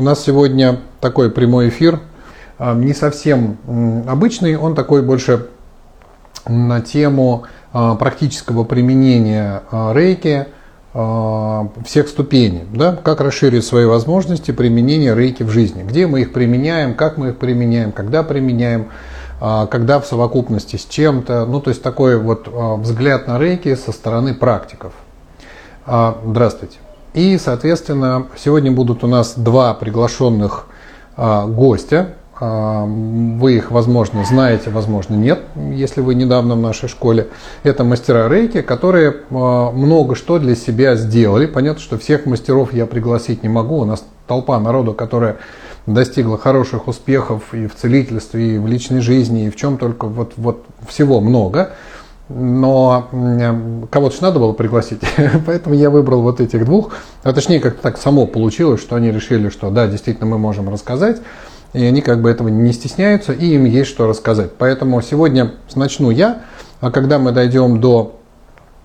У нас сегодня такой прямой эфир, а, не совсем обычный, он такой больше на тему а, практического применения а, рейки всех ступеней, да, как расширить свои возможности применения рейки в жизни, где мы их применяем, как мы их применяем, когда применяем, когда в совокупности с чем-то, ну то есть такой вот взгляд на рейки со стороны практиков. Здравствуйте. И, соответственно, сегодня будут у нас два приглашенных а, гостя. А, вы их, возможно, знаете, возможно, нет, если вы недавно в нашей школе. Это мастера рейки, которые а, много что для себя сделали. Понятно, что всех мастеров я пригласить не могу. У нас толпа народу, которая достигла хороших успехов и в целительстве, и в личной жизни, и в чем только вот, вот всего много но кого-то же надо было пригласить, поэтому я выбрал вот этих двух, а точнее как-то так само получилось, что они решили, что да, действительно мы можем рассказать, и они как бы этого не стесняются, и им есть что рассказать. Поэтому сегодня начну я, а когда мы дойдем до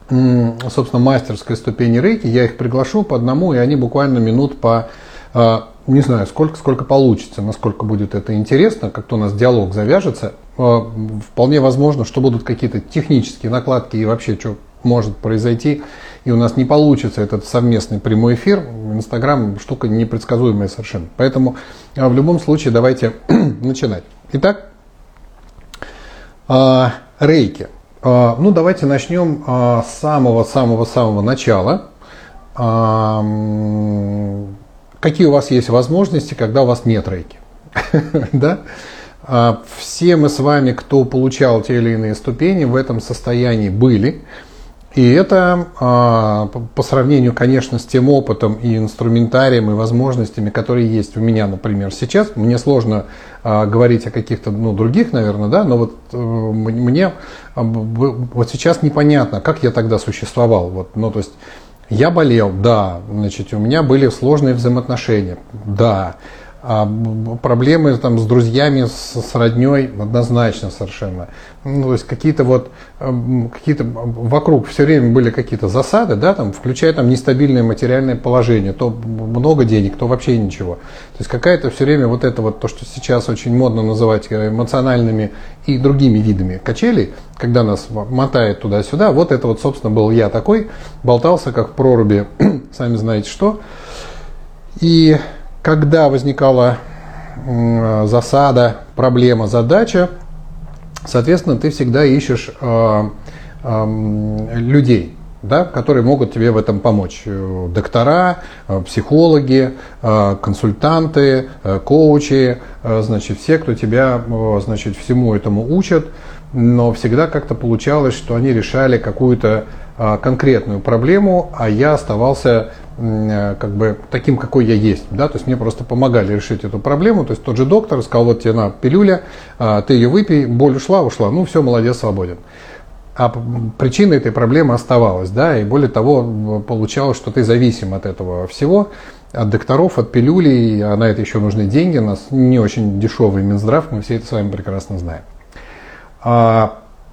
собственно, мастерской ступени рейки, я их приглашу по одному, и они буквально минут по а, не знаю, сколько, сколько получится, насколько будет это интересно, как-то у нас диалог завяжется. А, вполне возможно, что будут какие-то технические накладки и вообще что может произойти, и у нас не получится этот совместный прямой эфир. Инстаграм штука непредсказуемая совершенно. Поэтому а, в любом случае давайте начинать. Итак, рейки. Ну, давайте начнем с самого-самого-самого начала какие у вас есть возможности, когда у вас нет рейки. да? А, все мы с вами, кто получал те или иные ступени, в этом состоянии были. И это а, по сравнению, конечно, с тем опытом и инструментарием и возможностями, которые есть у меня, например, сейчас. Мне сложно а, говорить о каких-то ну, других, наверное, да, но вот э, мне вот сейчас непонятно, как я тогда существовал. Вот, ну, то есть я болел, да. Значит, у меня были сложные взаимоотношения, да. А проблемы там с друзьями, с, с родней однозначно совершенно. Ну, то есть какие-то вот, какие-то вокруг все время были какие-то засады, да, там, включая там нестабильное материальное положение, то много денег, то вообще ничего. То есть какая-то все время вот это вот, то, что сейчас очень модно называть э, эмоциональными и другими видами качелей, когда нас мотает туда-сюда, вот это вот, собственно, был я такой, болтался как в проруби, сами знаете что. И когда возникала засада, проблема, задача, соответственно, ты всегда ищешь э, э, людей, да, которые могут тебе в этом помочь. Доктора, э, психологи, консультанты, коучи, значит, все, кто тебя значит, всему этому учат, но всегда как-то получалось, что они решали какую-то конкретную проблему, а я оставался Э, как бы таким, какой я есть. Да? То есть мне просто помогали решить эту проблему. То есть тот же доктор сказал, вот тебе на пилюля, а, ты ее выпей, боль ушла, ушла, ну все, молодец, свободен. А причина этой проблемы оставалась, да, и более того, получалось, что ты зависим от этого всего, от докторов, от пилюлей, а на это еще нужны деньги, у нас не очень дешевый Минздрав, мы все это с вами прекрасно знаем.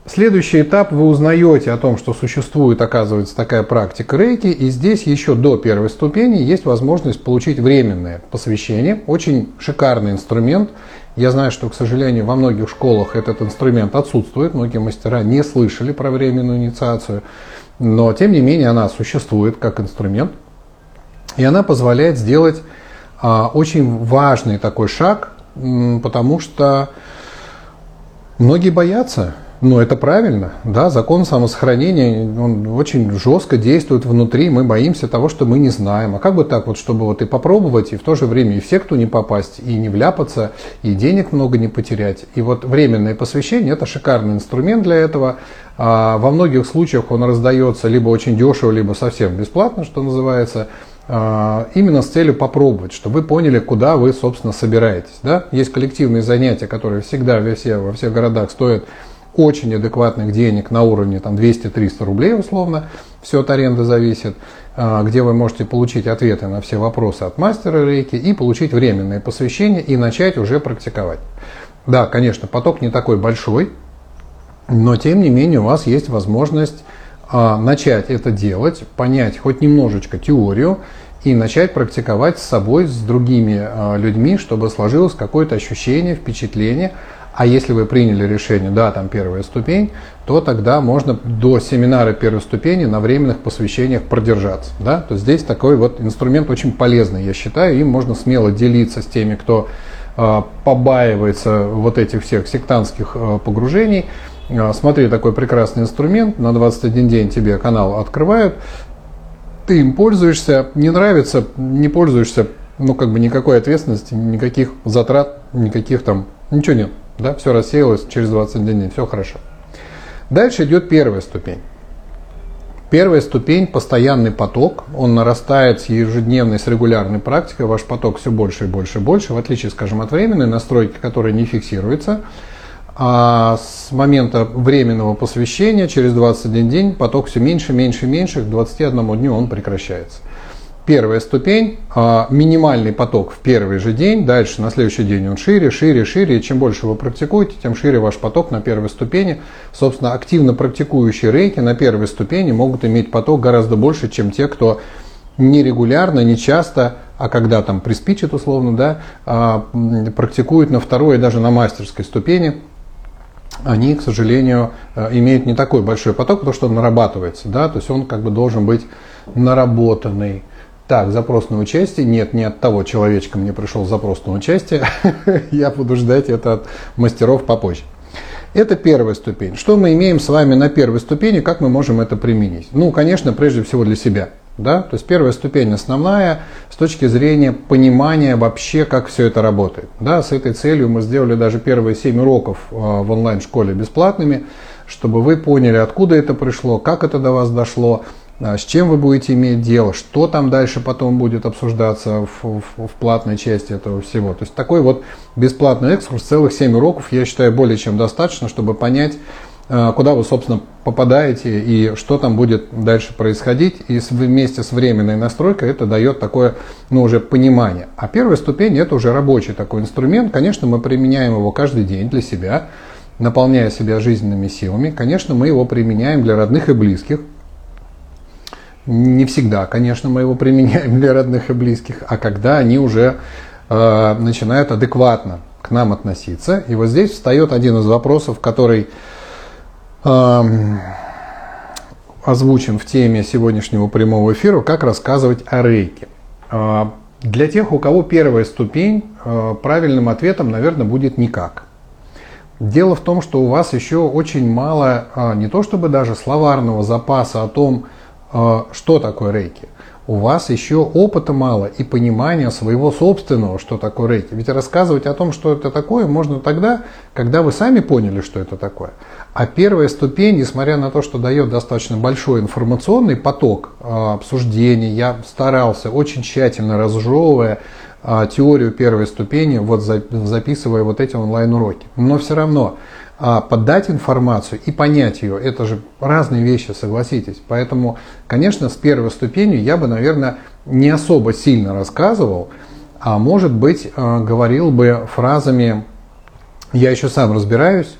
Следующий этап, вы узнаете о том, что существует, оказывается, такая практика рейки, и здесь еще до первой ступени есть возможность получить временное посвящение. Очень шикарный инструмент. Я знаю, что, к сожалению, во многих школах этот инструмент отсутствует, многие мастера не слышали про временную инициацию, но, тем не менее, она существует как инструмент, и она позволяет сделать а, очень важный такой шаг, потому что многие боятся ну, это правильно, да, закон самосохранения, он очень жестко действует внутри, мы боимся того, что мы не знаем. А как бы так вот, чтобы вот и попробовать, и в то же время и в секту не попасть, и не вляпаться, и денег много не потерять. И вот временное посвящение – это шикарный инструмент для этого. А во многих случаях он раздается либо очень дешево, либо совсем бесплатно, что называется, а, именно с целью попробовать, чтобы вы поняли, куда вы, собственно, собираетесь. Да? Есть коллективные занятия, которые всегда во, все, во всех городах стоят очень адекватных денег на уровне там 200-300 рублей условно, все от аренды зависит, а, где вы можете получить ответы на все вопросы от мастера рейки и получить временное посвящение и начать уже практиковать. Да, конечно, поток не такой большой, но тем не менее у вас есть возможность а, начать это делать, понять хоть немножечко теорию и начать практиковать с собой, с другими э, людьми, чтобы сложилось какое-то ощущение, впечатление. А если вы приняли решение, да, там первая ступень, то тогда можно до семинара первой ступени на временных посвящениях продержаться. Да? То здесь такой вот инструмент очень полезный, я считаю, им можно смело делиться с теми, кто э, побаивается вот этих всех сектантских э, погружений. Э, смотри, такой прекрасный инструмент, на 21 день тебе канал открывают, ты им пользуешься, не нравится, не пользуешься, ну как бы никакой ответственности, никаких затрат, никаких там, ничего нет. Да, все рассеялось через 21 дней, все хорошо. Дальше идет первая ступень. Первая ступень – постоянный поток. Он нарастает с ежедневной, с регулярной практикой. Ваш поток все больше и больше и больше, в отличие, скажем, от временной настройки, которая не фиксируется. А с момента временного посвящения через 21 день поток все меньше, меньше, меньше, к 21 дню он прекращается. Первая ступень, а, минимальный поток в первый же день, дальше на следующий день он шире, шире, шире, и чем больше вы практикуете, тем шире ваш поток на первой ступени. Собственно, активно практикующие рейки на первой ступени могут иметь поток гораздо больше, чем те, кто нерегулярно, не часто, а когда там приспичит условно, да, а, практикуют на второй даже на мастерской ступени – они, к сожалению, э, имеют не такой большой поток, потому что он нарабатывается, да, то есть он как бы должен быть наработанный. Так, запрос на участие. Нет, не от того человечка мне пришел запрос на участие. Я буду ждать это от мастеров попозже. Это первая ступень. Что мы имеем с вами на первой ступени, как мы можем это применить? Ну, конечно, прежде всего для себя. Да? То есть первая ступень основная с точки зрения понимания вообще, как все это работает. Да? С этой целью мы сделали даже первые 7 уроков а, в онлайн-школе бесплатными, чтобы вы поняли, откуда это пришло, как это до вас дошло, с чем вы будете иметь дело, что там дальше потом будет обсуждаться в, в, в платной части этого всего. То есть такой вот бесплатный экскурс, целых 7 уроков, я считаю, более чем достаточно, чтобы понять, Э, куда вы, собственно, попадаете и что там будет дальше происходить. И вместе с временной настройкой это дает такое, ну, уже понимание. А первая ступень это уже рабочий такой инструмент. Конечно, мы применяем его каждый день для себя, наполняя себя жизненными силами. Конечно, мы его применяем для родных и близких. Не всегда, конечно, мы его применяем для родных и близких, а когда они уже э, начинают адекватно к нам относиться. И вот здесь встает один из вопросов, который озвучен в теме сегодняшнего прямого эфира, как рассказывать о рейке. А, для тех, у кого первая ступень, а, правильным ответом, наверное, будет никак. Дело в том, что у вас еще очень мало, а, не то чтобы даже словарного запаса о том, такое рейки у вас еще опыта мало и понимания своего собственного, что такое рейки. Ведь рассказывать о том, что это такое, можно тогда, когда вы сами поняли, что это такое. А первая ступень, несмотря на то, что дает достаточно большой информационный поток э, обсуждений, я старался очень тщательно разжевывая э, теорию первой ступени, вот за, записывая вот эти онлайн-уроки. Но все равно а подать информацию и понять ее, это же разные вещи, согласитесь. Поэтому, конечно, с первой ступенью я бы, наверное, не особо сильно рассказывал, а может быть, а, говорил бы фразами «я еще сам разбираюсь»,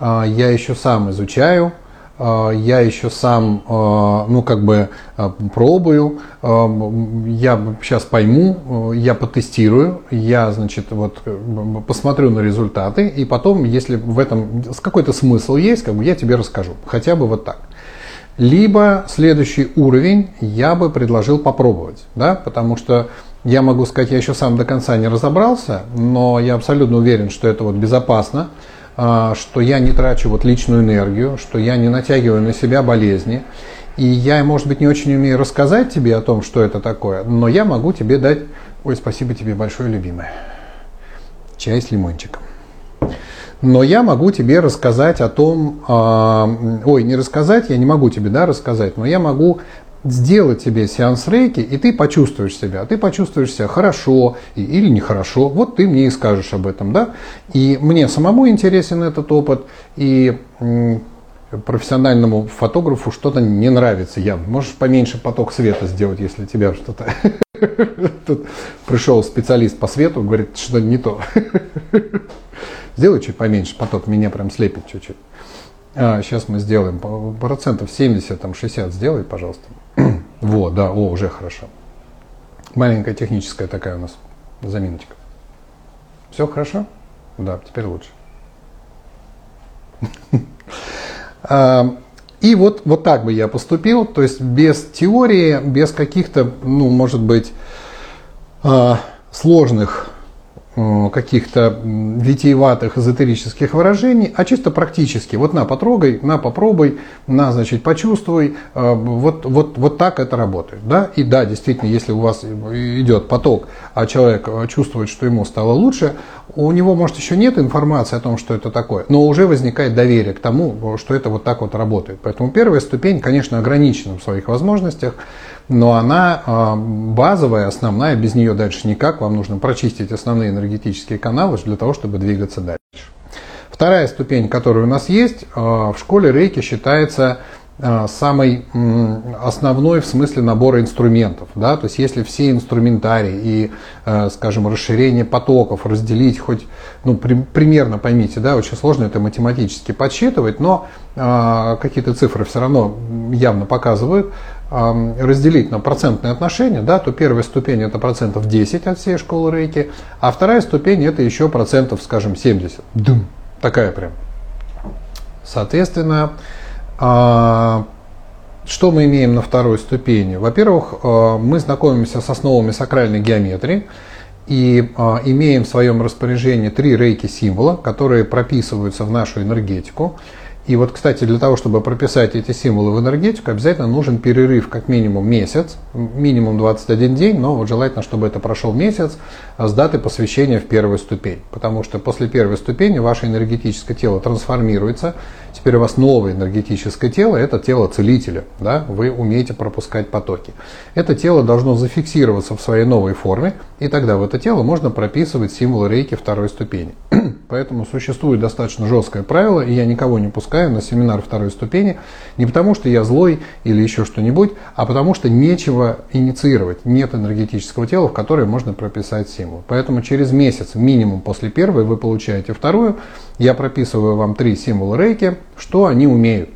а, «я еще сам изучаю», я еще сам, а, ну, как бы а, пробую, я сейчас пойму, я потестирую, я, значит, вот посмотрю на результаты, и потом, если в этом какой-то смысл есть, как бы я тебе расскажу, хотя бы вот так. Либо следующий уровень я бы предложил попробовать, да, потому что я могу сказать, я еще сам до конца не разобрался, но я абсолютно уверен, что это вот безопасно, а, что я не трачу вот личную энергию, что я не натягиваю на себя болезни. И я, может быть, не очень умею рассказать тебе о том, что это такое, но я могу тебе дать... Ой, спасибо тебе большое, любимая. Чай с лимончиком. Но я могу тебе рассказать о том, э, ой, не рассказать, я не могу тебе, да, рассказать, но я могу сделать тебе сеанс рейки, и ты почувствуешь себя. Ты почувствуешь себя хорошо или нехорошо. Вот ты мне и скажешь об этом, да? И мне самому интересен этот опыт, и профессиональному фотографу что-то не нравится явно. Можешь поменьше поток света сделать, если тебя что-то... Тут пришел специалист по свету, говорит, что не то. Сделай чуть поменьше поток, меня прям слепит чуть-чуть. А, сейчас мы сделаем процентов 70, там 60 сделай, пожалуйста. вот, да, о, уже хорошо. Маленькая техническая такая у нас заминочка. Все хорошо? Да, теперь лучше. А, и вот, вот так бы я поступил, то есть без теории, без каких-то, ну, может быть, а, сложных каких-то витиеватых эзотерических выражений, а чисто практически. Вот на, потрогай, на, попробуй, на, значит, почувствуй. Э, вот, вот, вот так это работает. Да? И да, действительно, если у вас идет поток, а человек э, чувствует, что ему стало лучше, у него, может, еще нет информации о том, что это такое, но уже возникает доверие к тому, что это вот так вот работает. Поэтому первая ступень, конечно, ограничена в своих возможностях но она а, базовая, основная, без нее дальше никак. Вам нужно прочистить основные энергетические каналы для того, чтобы двигаться дальше. Вторая ступень, которая у нас есть, а, в школе рейки считается а, самой основной в смысле набора инструментов. Да? То есть если все инструментарии и, скажем, расширение потоков разделить хоть, ну, при, примерно поймите, да, очень сложно это математически подсчитывать, но э, какие-то цифры все равно явно показывают, разделить на процентные отношения, да, то первая ступень это процентов 10 от всей школы рейки, а вторая ступень это еще процентов, скажем, 70. Дым. Такая прям. Соответственно, а, что мы имеем на второй ступени? Во-первых, а, мы знакомимся с основами сакральной геометрии и а, имеем в своем распоряжении три рейки символа, которые прописываются в нашу энергетику. И вот, кстати, для того, чтобы прописать эти символы в энергетику, обязательно нужен перерыв как минимум месяц, минимум 21 день, но вот желательно, чтобы это прошел месяц с даты посвящения в первую ступень. Потому что после первой ступени ваше энергетическое тело трансформируется, теперь у вас новое энергетическое тело, это тело целителя, да? вы умеете пропускать потоки. Это тело должно зафиксироваться в своей новой форме, и тогда в это тело можно прописывать символы рейки второй ступени. Поэтому существует достаточно жесткое правило, и я никого не пускаю на семинар второй ступени, не потому что я злой или еще что-нибудь, а потому что нечего инициировать. Нет энергетического тела, в которое можно прописать символ. Поэтому через месяц минимум после первой вы получаете вторую. Я прописываю вам три символа рейки, что они умеют.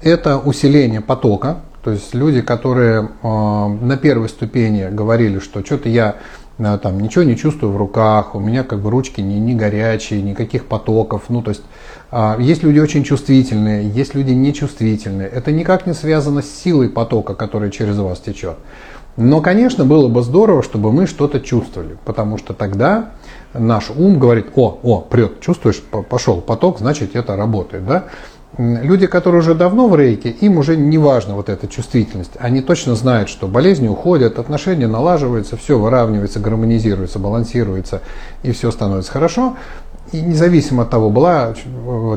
Это усиление потока, то есть люди, которые э, на первой ступени говорили, что что-то я там ничего не чувствую в руках, у меня как бы ручки не, не горячие, никаких потоков. Ну, то есть а, есть люди очень чувствительные, есть люди нечувствительные. Это никак не связано с силой потока, который через вас течет. Но, конечно, было бы здорово, чтобы мы что-то чувствовали, потому что тогда наш ум говорит, о, о, прет, чувствуешь, пошел поток, значит это работает, да? Люди, которые уже давно в рейке, им уже не важна вот эта чувствительность. Они точно знают, что болезни уходят, отношения налаживаются, все выравнивается, гармонизируется, балансируется, и все становится хорошо и независимо от того, была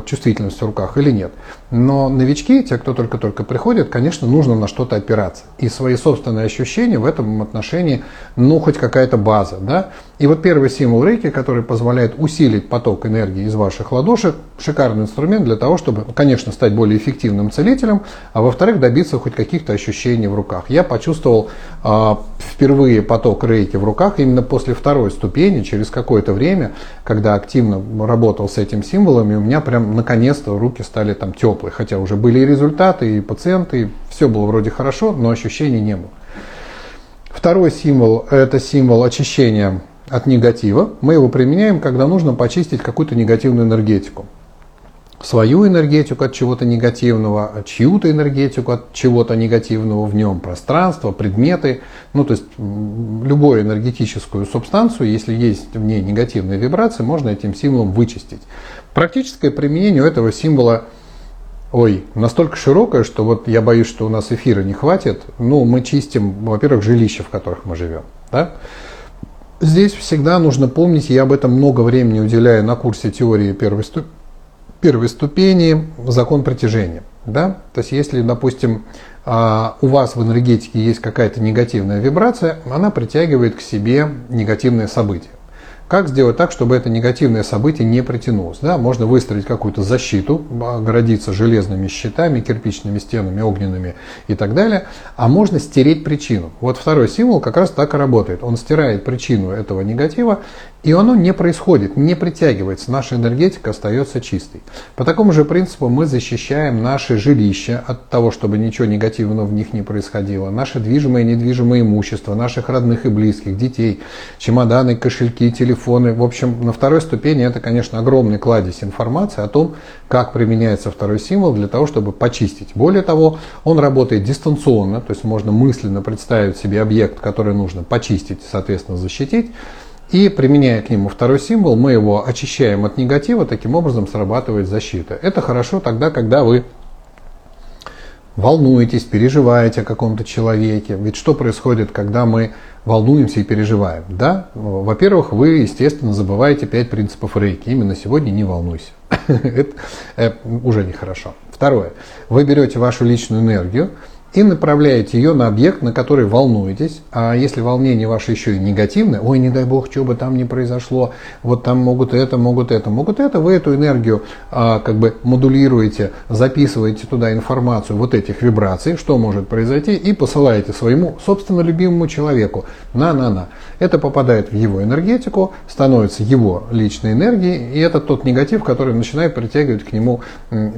чувствительность в руках или нет. Но новички, те, кто только-только приходят, конечно, нужно на что-то опираться. И свои собственные ощущения в этом отношении, ну, хоть какая-то база. Да? И вот первый символ рейки, который позволяет усилить поток энергии из ваших ладошек, шикарный инструмент для того, чтобы, конечно, стать более эффективным целителем, а во-вторых, добиться хоть каких-то ощущений в руках. Я почувствовал э, впервые поток рейки в руках именно после второй ступени, через какое-то время, когда активно работал с этим символом, и у меня прям наконец-то руки стали там теплые, хотя уже были и результаты, и пациенты, и все было вроде хорошо, но ощущений не было. Второй символ – это символ очищения от негатива. Мы его применяем, когда нужно почистить какую-то негативную энергетику свою энергетику от чего-то негативного, чью-то энергетику от чего-то негативного в нем, пространство, предметы, ну то есть любую энергетическую субстанцию, если есть в ней негативные вибрации, можно этим символом вычистить. Практическое применение у этого символа ой, настолько широкое, что вот я боюсь, что у нас эфира не хватит. Ну, мы чистим, во-первых, жилища, в которых мы живем. Да? Здесь всегда нужно помнить, я об этом много времени уделяю на курсе теории первой ступени, первой ступени закон притяжения. Да? То есть если, допустим, а, у вас в энергетике есть какая-то негативная вибрация, она притягивает к себе негативные события. Как сделать так, чтобы это негативное событие не притянулось? Да? Можно выстроить какую-то защиту, оградиться железными щитами, кирпичными стенами, огненными и так далее. А можно стереть причину. Вот второй символ как раз так и работает. Он стирает причину этого негатива И оно не происходит, не притягивается, наша энергетика остается чистой. По такому же принципу мы защищаем наше жилище от того, чтобы ничего негативного в них не происходило, наше движимое и недвижимое имущество, наших родных и близких, детей, чемоданы, кошельки, телефоны. В общем, на второй ступени это, конечно, огромный кладезь информации о том, как применяется второй символ для того, чтобы почистить. Более того, он работает дистанционно, то есть можно мысленно представить себе объект, который нужно почистить, соответственно, защитить. И применяя к нему второй символ, мы его очищаем от негатива, таким образом срабатывает защита. Это хорошо тогда, когда вы волнуетесь, переживаете о каком-то человеке. Ведь что происходит, когда мы волнуемся и переживаем? Да? Во-первых, вы, естественно, забываете пять принципов рейки. Именно сегодня не волнуйся. Это э, уже нехорошо. Второе. Вы берете вашу личную энергию, и направляете ее на объект, на который волнуетесь. А если волнение ваше еще и негативное, ой, не дай бог, что бы там ни произошло, вот там могут это, могут это, могут это, вы эту энергию а, как бы модулируете, записываете туда информацию вот этих вибраций, что может произойти, и посылаете своему, собственно, любимому человеку на-на-на. Это попадает в его энергетику, становится его личной энергией, и это тот негатив, который начинает притягивать к нему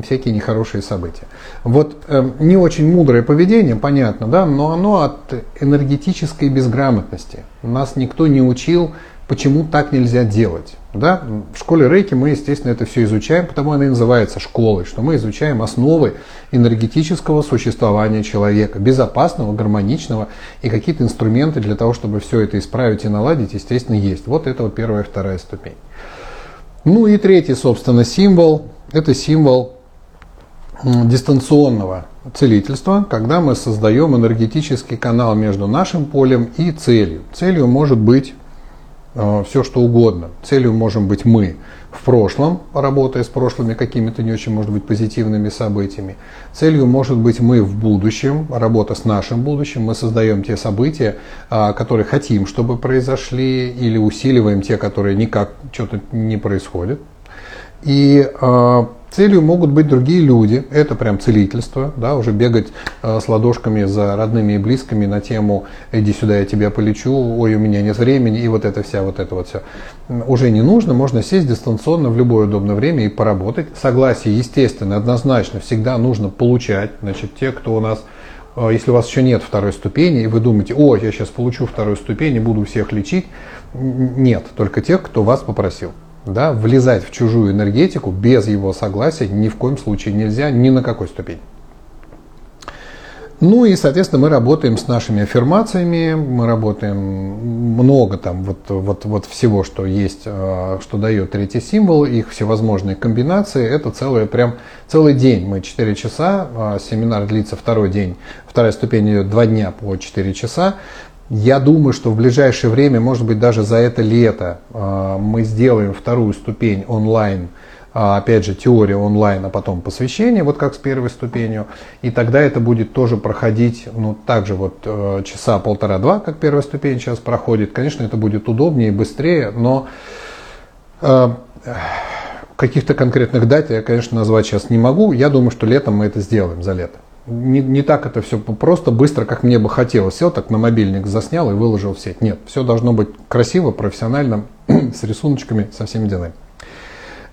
всякие нехорошие события. Вот э, не очень мудрое поведение поведение, понятно, да, но оно от энергетической безграмотности. Нас никто не учил, почему так нельзя делать. Да? В школе рейки мы, естественно, это все изучаем, потому она и называется школой, что мы изучаем основы энергетического существования человека, безопасного, гармоничного, и какие-то инструменты для того, чтобы все это исправить и наладить, естественно, есть. Вот это вот первая, вторая ступень. Ну и третий, собственно, символ, это символ дистанционного целительства, когда мы создаем энергетический канал между нашим полем и целью. Целью может быть э, все что угодно. Целью можем быть мы в прошлом, работая с прошлыми какими-то не очень, может быть, позитивными событиями. Целью может быть мы в будущем, работа с нашим будущим. Мы создаем те события, э, которые хотим, чтобы произошли, или усиливаем те, которые никак что-то не происходит. И э, Целью могут быть другие люди, это прям целительство, да, уже бегать э, с ладошками за родными и близкими на тему «иди сюда, я тебя полечу», «ой, у меня нет времени» и вот это вся, вот это вот все. Уже не нужно, можно сесть дистанционно в любое удобное время и поработать. Согласие, естественно, однозначно всегда нужно получать. Значит, те, кто у нас э, если у вас еще нет второй ступени, и вы думаете, о, я сейчас получу вторую ступень и буду всех лечить, нет, только тех, кто вас попросил. Да, влезать в чужую энергетику без его согласия ни в коем случае нельзя, ни на какой ступени. Ну и, соответственно, мы работаем с нашими аффирмациями, мы работаем много там вот, вот, вот всего, что есть, э, что дает третий символ, их всевозможные комбинации. Это целый, прям, целый день. Мы 4 часа, а семинар длится второй день, вторая ступень идет 2 дня по 4 часа. Я думаю, что в ближайшее время, может быть, даже за это лето а, мы сделаем вторую ступень онлайн, а, опять же, теория онлайн, а потом посвящение, вот как с первой ступенью. И тогда это будет тоже проходить, ну, также вот э, часа полтора-два, как первая ступень сейчас проходит. Конечно, это будет удобнее и быстрее, но э, каких-то конкретных дат я, конечно, назвать сейчас не могу. Я думаю, что летом мы это сделаем, за лето не, не так это все просто, быстро, как мне бы хотелось. Сел так на мобильник, заснял и выложил в сеть. Нет, все должно быть красиво, профессионально, с рисуночками, со всеми делами.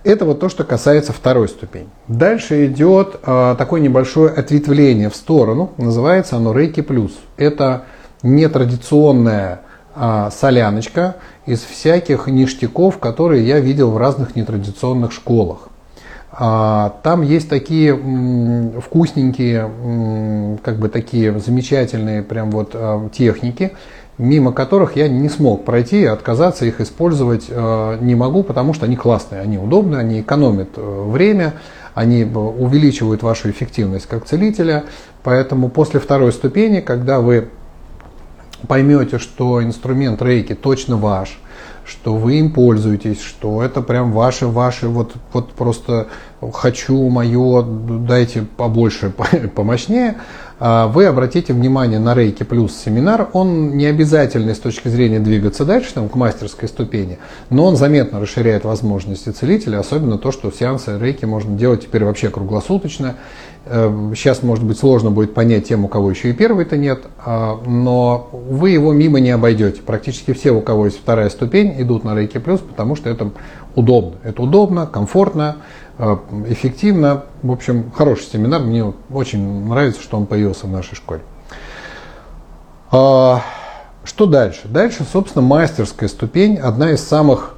Это вот то, что касается второй ступени. Дальше идет э, такое небольшое ответвление в сторону. Называется оно Рейки Плюс. Это нетрадиционная э, соляночка из всяких ништяков, которые я видел в разных нетрадиционных школах. А, там есть такие вкусненькие, как бы такие замечательные прям вот а, техники, мимо которых я не смог пройти, отказаться их использовать а, не могу, потому что они классные, они удобные, они экономят э, время, они э, увеличивают вашу эффективность как целителя. Поэтому после второй ступени, когда вы поймете, что инструмент рейки точно ваш, что вы им пользуетесь, что это прям ваше, ваше, вот, вот просто хочу мое, дайте побольше, помощнее, а, вы обратите внимание на Рейки Плюс семинар. Он не обязательный с точки зрения двигаться дальше, там, к мастерской ступени, но он заметно расширяет возможности целителя, особенно то, что сеансы Рейки можно делать теперь вообще круглосуточно. Сейчас, э, может быть, сложно будет понять тем, у кого еще и первый-то нет, а, но вы его мимо не обойдете. Практически все, у кого есть вторая ступень, идут на Рейки Плюс, потому что это удобно. Это удобно, комфортно, Э, эффективно. В общем, хороший семинар. Мне очень нравится, что он появился в нашей школе. А, что дальше? Дальше, собственно, мастерская ступень. Одна из самых,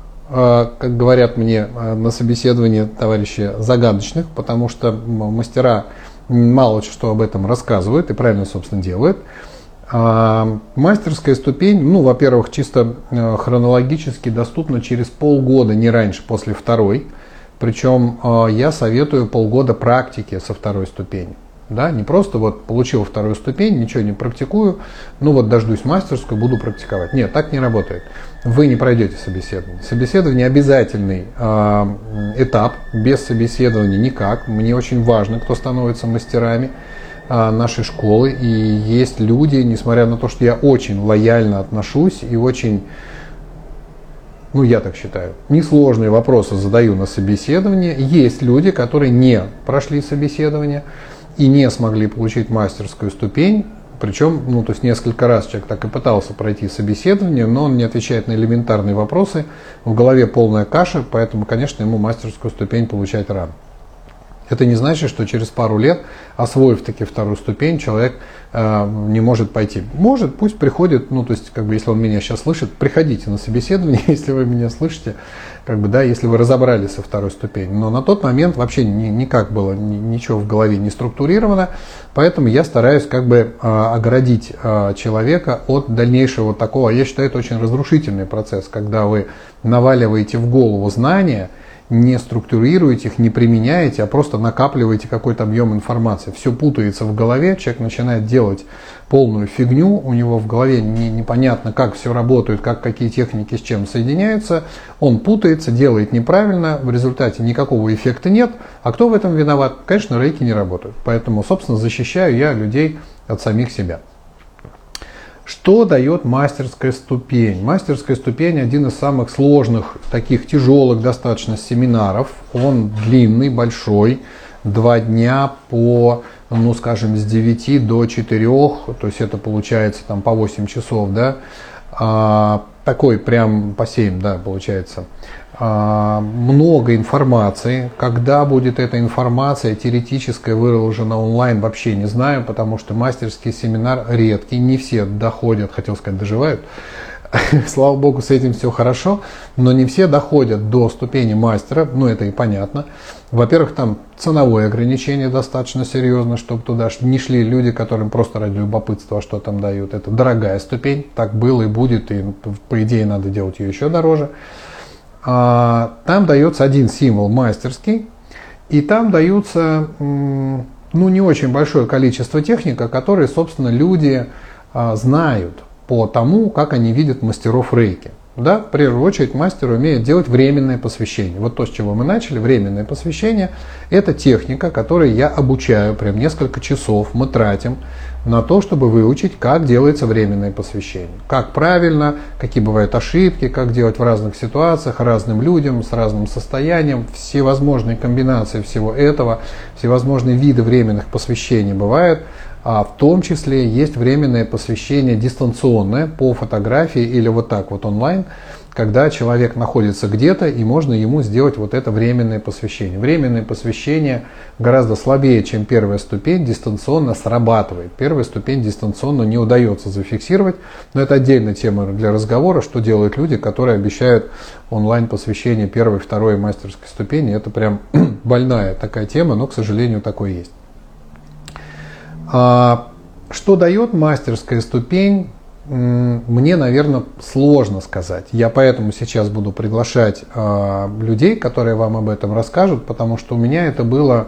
как говорят мне э, на собеседовании товарищи, загадочных, потому что мастера мало что об этом рассказывают и правильно, собственно, делают. А, мастерская ступень, ну, во-первых, чисто хронологически доступна через полгода, не раньше, после второй. Причем э, я советую полгода практики со второй ступени. Да, не просто вот получил вторую ступень, ничего не практикую, ну вот дождусь мастерскую, буду практиковать. Нет, так не работает. Вы не пройдете собеседование. Собеседование обязательный э, этап, без собеседования никак. Мне очень важно, кто становится мастерами э, нашей школы. И есть люди, несмотря на то, что я очень лояльно отношусь и очень ну я так считаю, несложные вопросы задаю на собеседование. Есть люди, которые не прошли собеседование и не смогли получить мастерскую ступень, причем, ну, то есть несколько раз человек так и пытался пройти собеседование, но он не отвечает на элементарные вопросы, в голове полная каша, поэтому, конечно, ему мастерскую ступень получать рано. Это не значит, что через пару лет, освоив таки вторую ступень, человек э, не может пойти. Может, пусть приходит, ну, то есть, как бы, если он меня сейчас слышит, приходите на собеседование, если вы меня слышите, как бы, да, если вы разобрались со второй ступени. Но на тот момент вообще ни, никак было ни, ничего в голове не структурировано, поэтому я стараюсь, как бы, э, оградить э, человека от дальнейшего такого, я считаю, это очень разрушительный процесс, когда вы наваливаете в голову знания, не структурируете их, не применяете, а просто накапливаете какой-то объем информации. Все путается в голове, человек начинает делать полную фигню, у него в голове не, непонятно, как все работает, как какие техники с чем соединяются, он путается, делает неправильно, в результате никакого эффекта нет. А кто в этом виноват? Конечно, рейки не работают. Поэтому, собственно, защищаю я людей от самих себя. Что дает мастерская ступень? Мастерская ступень один из самых сложных, таких тяжелых достаточно семинаров. Он длинный, большой, два дня по, ну скажем, с 9 до 4, то есть это получается там по 8 часов, да, а, такой прям по 7, да, получается. А, много информации. Когда будет эта информация теоретическая выложена онлайн, вообще не знаю, потому что мастерский семинар редкий, не все доходят, хотел сказать, доживают. Слава богу, с этим все хорошо, но не все доходят до ступени мастера, ну это и понятно. Во-первых, там ценовое ограничение достаточно серьезно, чтобы туда не шли люди, которым просто ради любопытства что там дают. Это дорогая ступень, так было и будет, и по идее надо делать ее еще дороже. А, там дается один символ мастерский, и там даются ну, не очень большое количество техника, которые, собственно, люди а, знают по тому, как они видят мастеров рейки. Да, в первую очередь мастер умеет делать временное посвящение. Вот то, с чего мы начали, временное посвящение, это техника, которой я обучаю, прям несколько часов мы тратим на то, чтобы выучить, как делается временное посвящение. Как правильно, какие бывают ошибки, как делать в разных ситуациях, разным людям, с разным состоянием, всевозможные комбинации всего этого, всевозможные виды временных посвящений бывают а в том числе есть временное посвящение дистанционное по фотографии или вот так вот онлайн, когда человек находится где-то и можно ему сделать вот это временное посвящение. Временное посвящение гораздо слабее, чем первая ступень, дистанционно срабатывает. Первая ступень дистанционно не удается зафиксировать, но это отдельная тема для разговора, что делают люди, которые обещают онлайн посвящение первой, второй мастерской ступени. Это прям больная такая тема, но, к сожалению, такое есть. А, что дает мастерская ступень, мне, наверное, сложно сказать. Я поэтому сейчас буду приглашать а, людей, которые вам об этом расскажут, потому что у меня это было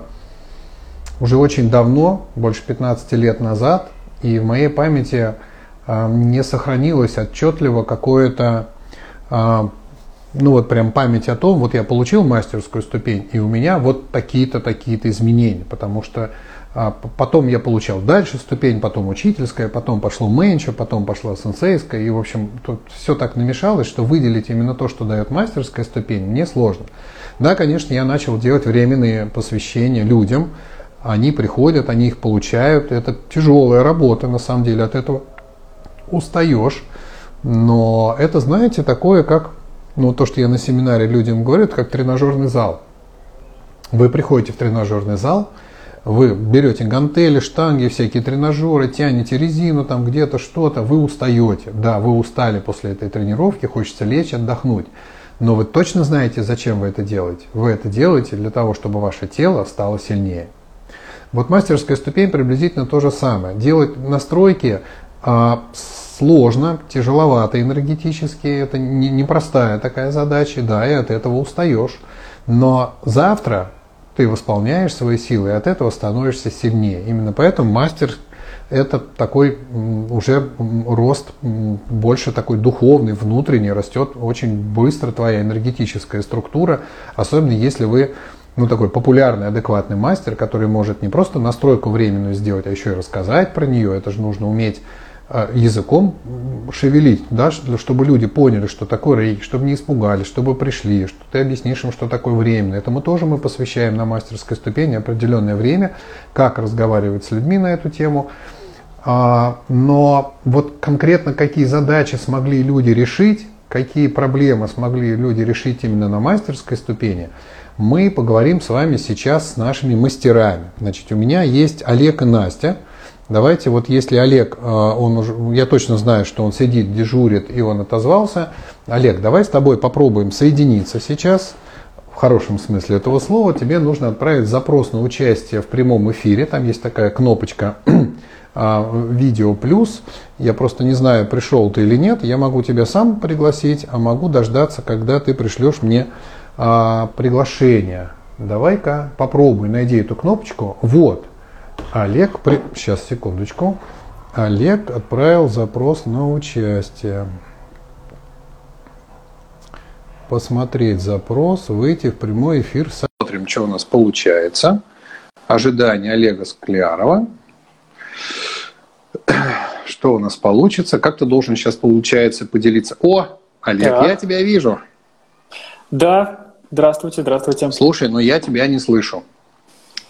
уже очень давно, больше 15 лет назад, и в моей памяти а, не сохранилось отчетливо какое-то, ну вот прям память о том, вот я получил мастерскую ступень, и у меня вот такие-то, такие-то изменения, потому что потом я получал дальше ступень, потом учительская, потом пошло менчо, потом пошла сенсейская. И, в общем, тут все так намешалось, что выделить именно то, что дает мастерская ступень, мне сложно. Да, конечно, я начал делать временные посвящения людям. Они приходят, они их получают. Это тяжелая работа, на самом деле, от этого устаешь. Но это, знаете, такое, как ну, то, что я на семинаре людям говорю, это как тренажерный зал. Вы приходите в тренажерный зал, вы берете гантели, штанги, всякие тренажеры, тянете резину, там где-то что-то, вы устаете. Да, вы устали после этой тренировки, хочется лечь, отдохнуть. Но вы точно знаете, зачем вы это делаете? Вы это делаете для того, чтобы ваше тело стало сильнее. Вот мастерская ступень приблизительно то же самое. Делать настройки а, сложно, тяжеловато энергетически, это непростая не такая задача, да, и от этого устаешь. Но завтра ты восполняешь свои силы, и от этого становишься сильнее. Именно поэтому мастер это такой уже рост больше такой духовный, внутренний, растет очень быстро твоя энергетическая структура, особенно если вы ну, такой популярный, адекватный мастер, который может не просто настройку временную сделать, а еще и рассказать про нее. Это же нужно уметь языком шевелить, да, чтобы люди поняли, что такое рейки, чтобы не испугались, чтобы пришли, что ты объяснишь им, что такое время. Этому тоже мы посвящаем на мастерской ступени определенное время, как разговаривать с людьми на эту тему. А, но вот конкретно какие задачи смогли люди решить, какие проблемы смогли люди решить именно на мастерской ступени, мы поговорим с вами сейчас с нашими мастерами. Значит, у меня есть Олег и Настя – Давайте вот если Олег, э, он уже, я точно знаю, что он сидит, дежурит и он отозвался. Олег, давай с тобой попробуем соединиться сейчас. В хорошем смысле этого слова тебе нужно отправить запрос на участие в прямом эфире. Там есть такая кнопочка а, видео плюс. Я просто не знаю, пришел ты или нет. Я могу тебя сам пригласить, а могу дождаться, когда ты пришлешь мне а, приглашение. Давай-ка попробуй, найди эту кнопочку. Вот. Олег, при... сейчас, секундочку. Олег отправил запрос на участие. Посмотреть запрос, выйти в прямой эфир. Смотрим, что у нас получается. Ожидание Олега Склярова. Что у нас получится? Как ты должен сейчас, получается, поделиться? О, Олег, так. я тебя вижу. Да, здравствуйте, здравствуйте. Слушай, но я тебя не слышу.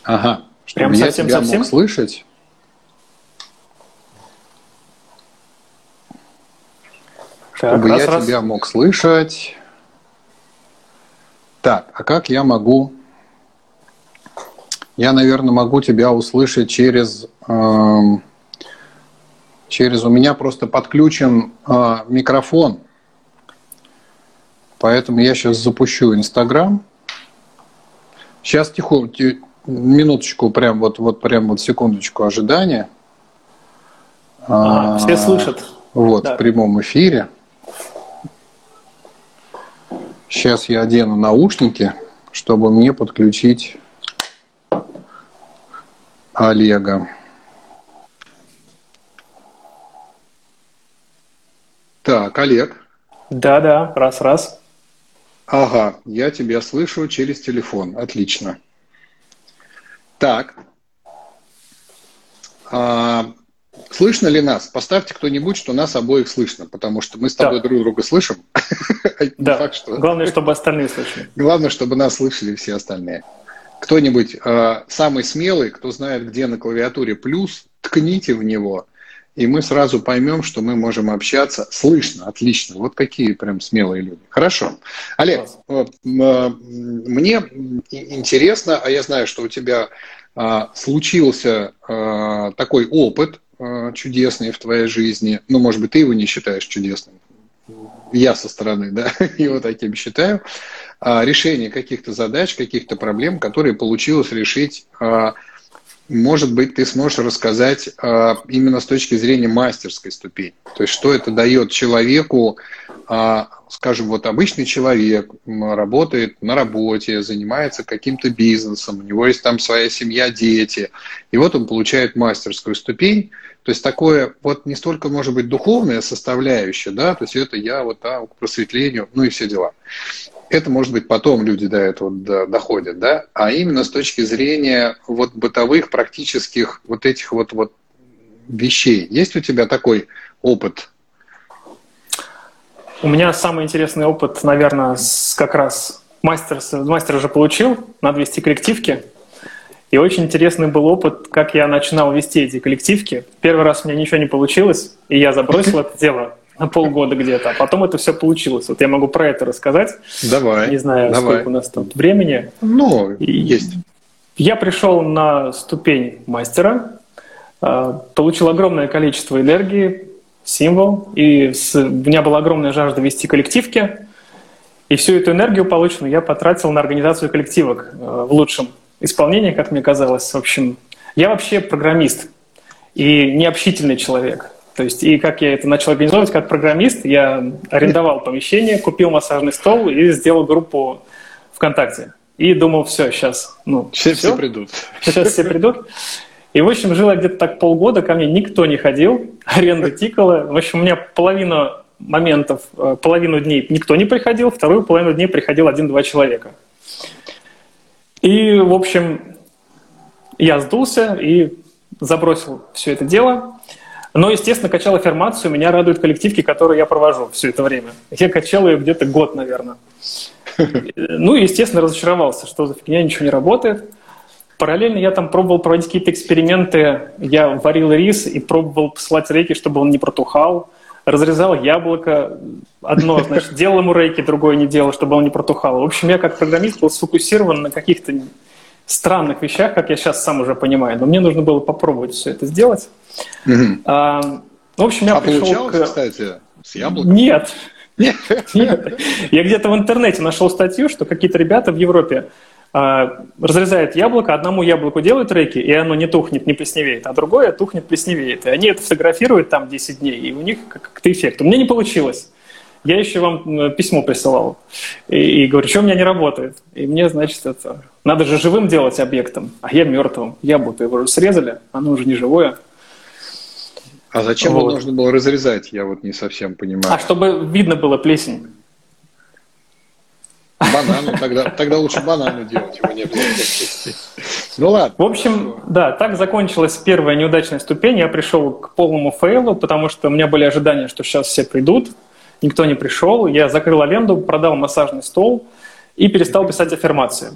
Ага. Чтобы Прям я совсем, тебя совсем? мог слышать. Так, чтобы раз, я раз. тебя мог слышать. Так, а как я могу? Я, наверное, могу тебя услышать через э, через у меня просто подключен э, микрофон, поэтому я сейчас запущу Инстаграм. Сейчас тихо, минуточку, прям вот, вот прям вот секундочку ожидания. А, все слышат. Вот, да. в прямом эфире. Сейчас я одену наушники, чтобы мне подключить Олега. Так, Олег. Да-да, раз-раз. Ага, я тебя слышу через телефон. Отлично. Так. А, слышно ли нас? Поставьте кто-нибудь, что нас обоих слышно, потому что мы с тобой да. друг друга слышим. Да. Факт, что... Главное, чтобы остальные слышали. Главное, чтобы нас слышали все остальные. Кто-нибудь э, самый смелый, кто знает, где на клавиатуре плюс, ткните в него, и мы сразу поймем, что мы можем общаться. Слышно, отлично. Вот какие прям смелые люди. Хорошо. Олег, вот, э, мне интересно, а я знаю, что у тебя а, случился а, такой опыт а, чудесный в твоей жизни. Ну, может быть, ты его не считаешь чудесным. Я со стороны, да, его таким считаю. Решение каких-то задач, каких-то проблем, которые получилось решить может быть, ты сможешь рассказать э, именно с точки зрения мастерской ступени. То есть, что это дает человеку, э, скажем, вот обычный человек работает на работе, занимается каким-то бизнесом, у него есть там своя семья, дети, и вот он получает мастерскую ступень. То есть такое вот не столько, может быть, духовная составляющая, да, то есть это я вот да, к просветлению, ну и все дела. Это, может быть, потом люди до этого доходят, да, а именно с точки зрения вот бытовых, практических вот этих вот, вот вещей. Есть у тебя такой опыт? У меня самый интересный опыт, наверное, с, как раз мастер, мастер уже получил, надо вести коллективки. И очень интересный был опыт, как я начинал вести эти коллективки. Первый раз у меня ничего не получилось, и я забросил это дело на полгода где-то, а потом это все получилось. Вот я могу про это рассказать. Давай. Не знаю, давай. сколько у нас там времени. Ну, есть. Я пришел на ступень мастера, а, получил огромное количество энергии, символ, и у меня была огромная жажда вести коллективки, и всю эту энергию полученную я потратил на организацию коллективок а, в лучшем исполнении, как мне казалось. В общем, я вообще программист и необщительный человек. То есть, и как я это начал организовывать как программист, я арендовал помещение, купил массажный стол и сделал группу ВКонтакте. И думал, все, сейчас, ну, сейчас все, все придут. Сейчас все придут. И, в общем, жила где-то так полгода, ко мне никто не ходил, аренда тикала. В общем, у меня половину моментов, э, половину дней никто не приходил, вторую половину дней приходил один-два человека. И, в общем, я сдулся и забросил все это дело. Но, естественно, качал аффирмацию. Меня радуют коллективки, которые я провожу все это время. Я качал ее где-то год, наверное. Ну, естественно, разочаровался, что за фигня, ничего не работает. Параллельно я там пробовал проводить какие-то эксперименты. Я варил рис и пробовал посылать рейки, чтобы он не протухал. Разрезал яблоко. Одно, значит, делал ему рейки, другое не делал, чтобы он не протухал. В общем, я как программист был сфокусирован на каких-то странных вещах, как я сейчас сам уже понимаю. Но мне нужно было попробовать все это сделать. Угу. А, в общем, я а пришел получалось, к... кстати, с яблоком? Нет. Нет. Нет. Я где-то в интернете нашел статью, что какие-то ребята в Европе а, разрезают яблоко, одному яблоку делают рейки, и оно не тухнет, не плесневеет, а другое тухнет, плесневеет. И они это фотографируют там 10 дней, и у них как-то эффект. У меня не получилось. Я еще вам письмо присылал и, и говорю, что у меня не работает. И мне, значит, это надо же живым делать объектом, а я мертвым. Яблоко его уже срезали, оно уже не живое. А зачем вот. его нужно было разрезать? Я вот не совсем понимаю. А чтобы видно было плесень. Банану, тогда, тогда лучше банану делать, его не обязательно Ну ладно. В общем, да, так закончилась первая неудачная ступень. Я пришел к полному фейлу, потому что у меня были ожидания, что сейчас все придут. Никто не пришел. Я закрыл аренду, продал массажный стол и перестал писать аффирмации.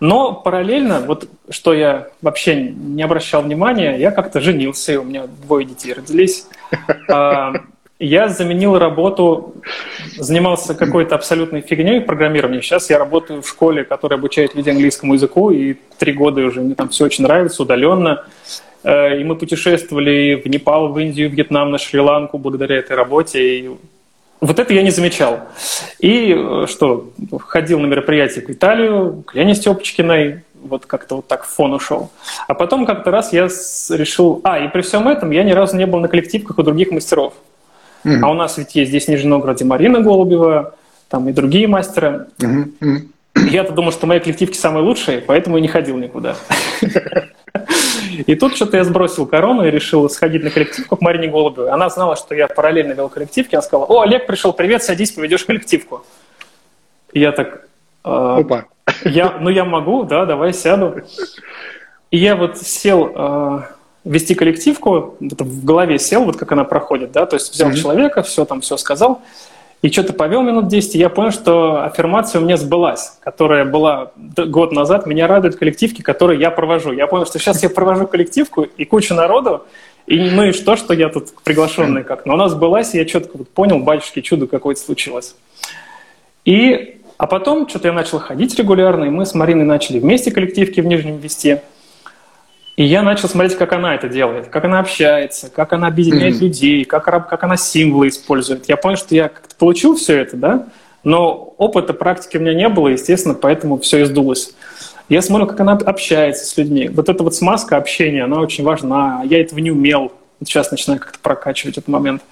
Но параллельно, вот что я вообще не обращал внимания, я как-то женился, и у меня двое детей родились. А, я заменил работу, занимался какой-то абсолютной фигней программированием. Сейчас я работаю в школе, которая обучает людей английскому языку, и три года уже мне там все очень нравится, удаленно. Э, и мы путешествовали в Непал, в Индию, в Вьетнам, на Шри-Ланку благодаря этой работе. И вот это я не замечал. И э, что, ходил на мероприятие к Италию, к Лене Степочкиной, вот как-то вот так в фон ушел. А потом как-то раз я решил... А, и при всем этом я ни разу не был на коллективках у других мастеров. Mm-hmm. А у нас ведь есть здесь в Нижнем Новгороде Марина Голубева, там и другие мастеры. Mm-hmm. Я-то думал, что мои коллективки самые лучшие, поэтому и не ходил никуда. И тут что-то я сбросил корону и решил сходить на коллективку к Марине Голубевой. Она знала, что я параллельно вел коллективки. Она сказала, о, Олег пришел, привет, садись, поведешь коллективку. И я так... Э, Опа. Я, ну, я могу, да, давай сяду. И я вот сел э, вести коллективку, в голове сел, вот как она проходит, да, то есть взял mm-hmm. человека, все там, все сказал, и что-то повел минут 10, и я понял, что аффирмация у меня сбылась, которая была год назад. Меня радуют коллективки, которые я провожу. Я понял, что сейчас я провожу коллективку и кучу народу, и ну и что, что я тут приглашенный как. Но у нас сбылась, и я четко вот понял, батюшки, чудо какое-то случилось. И, а потом что-то я начал ходить регулярно, и мы с Мариной начали вместе коллективки в Нижнем вести. И я начал смотреть, как она это делает, как она общается, как она объединяет mm-hmm. людей, как, как она символы использует. Я понял, что я как-то получил все это, да, но опыта практики у меня не было, естественно, поэтому все издулось. Я смотрю, как она общается с людьми. Вот эта вот смазка общения, она очень важна. Я этого не умел. Сейчас начинаю как-то прокачивать этот момент.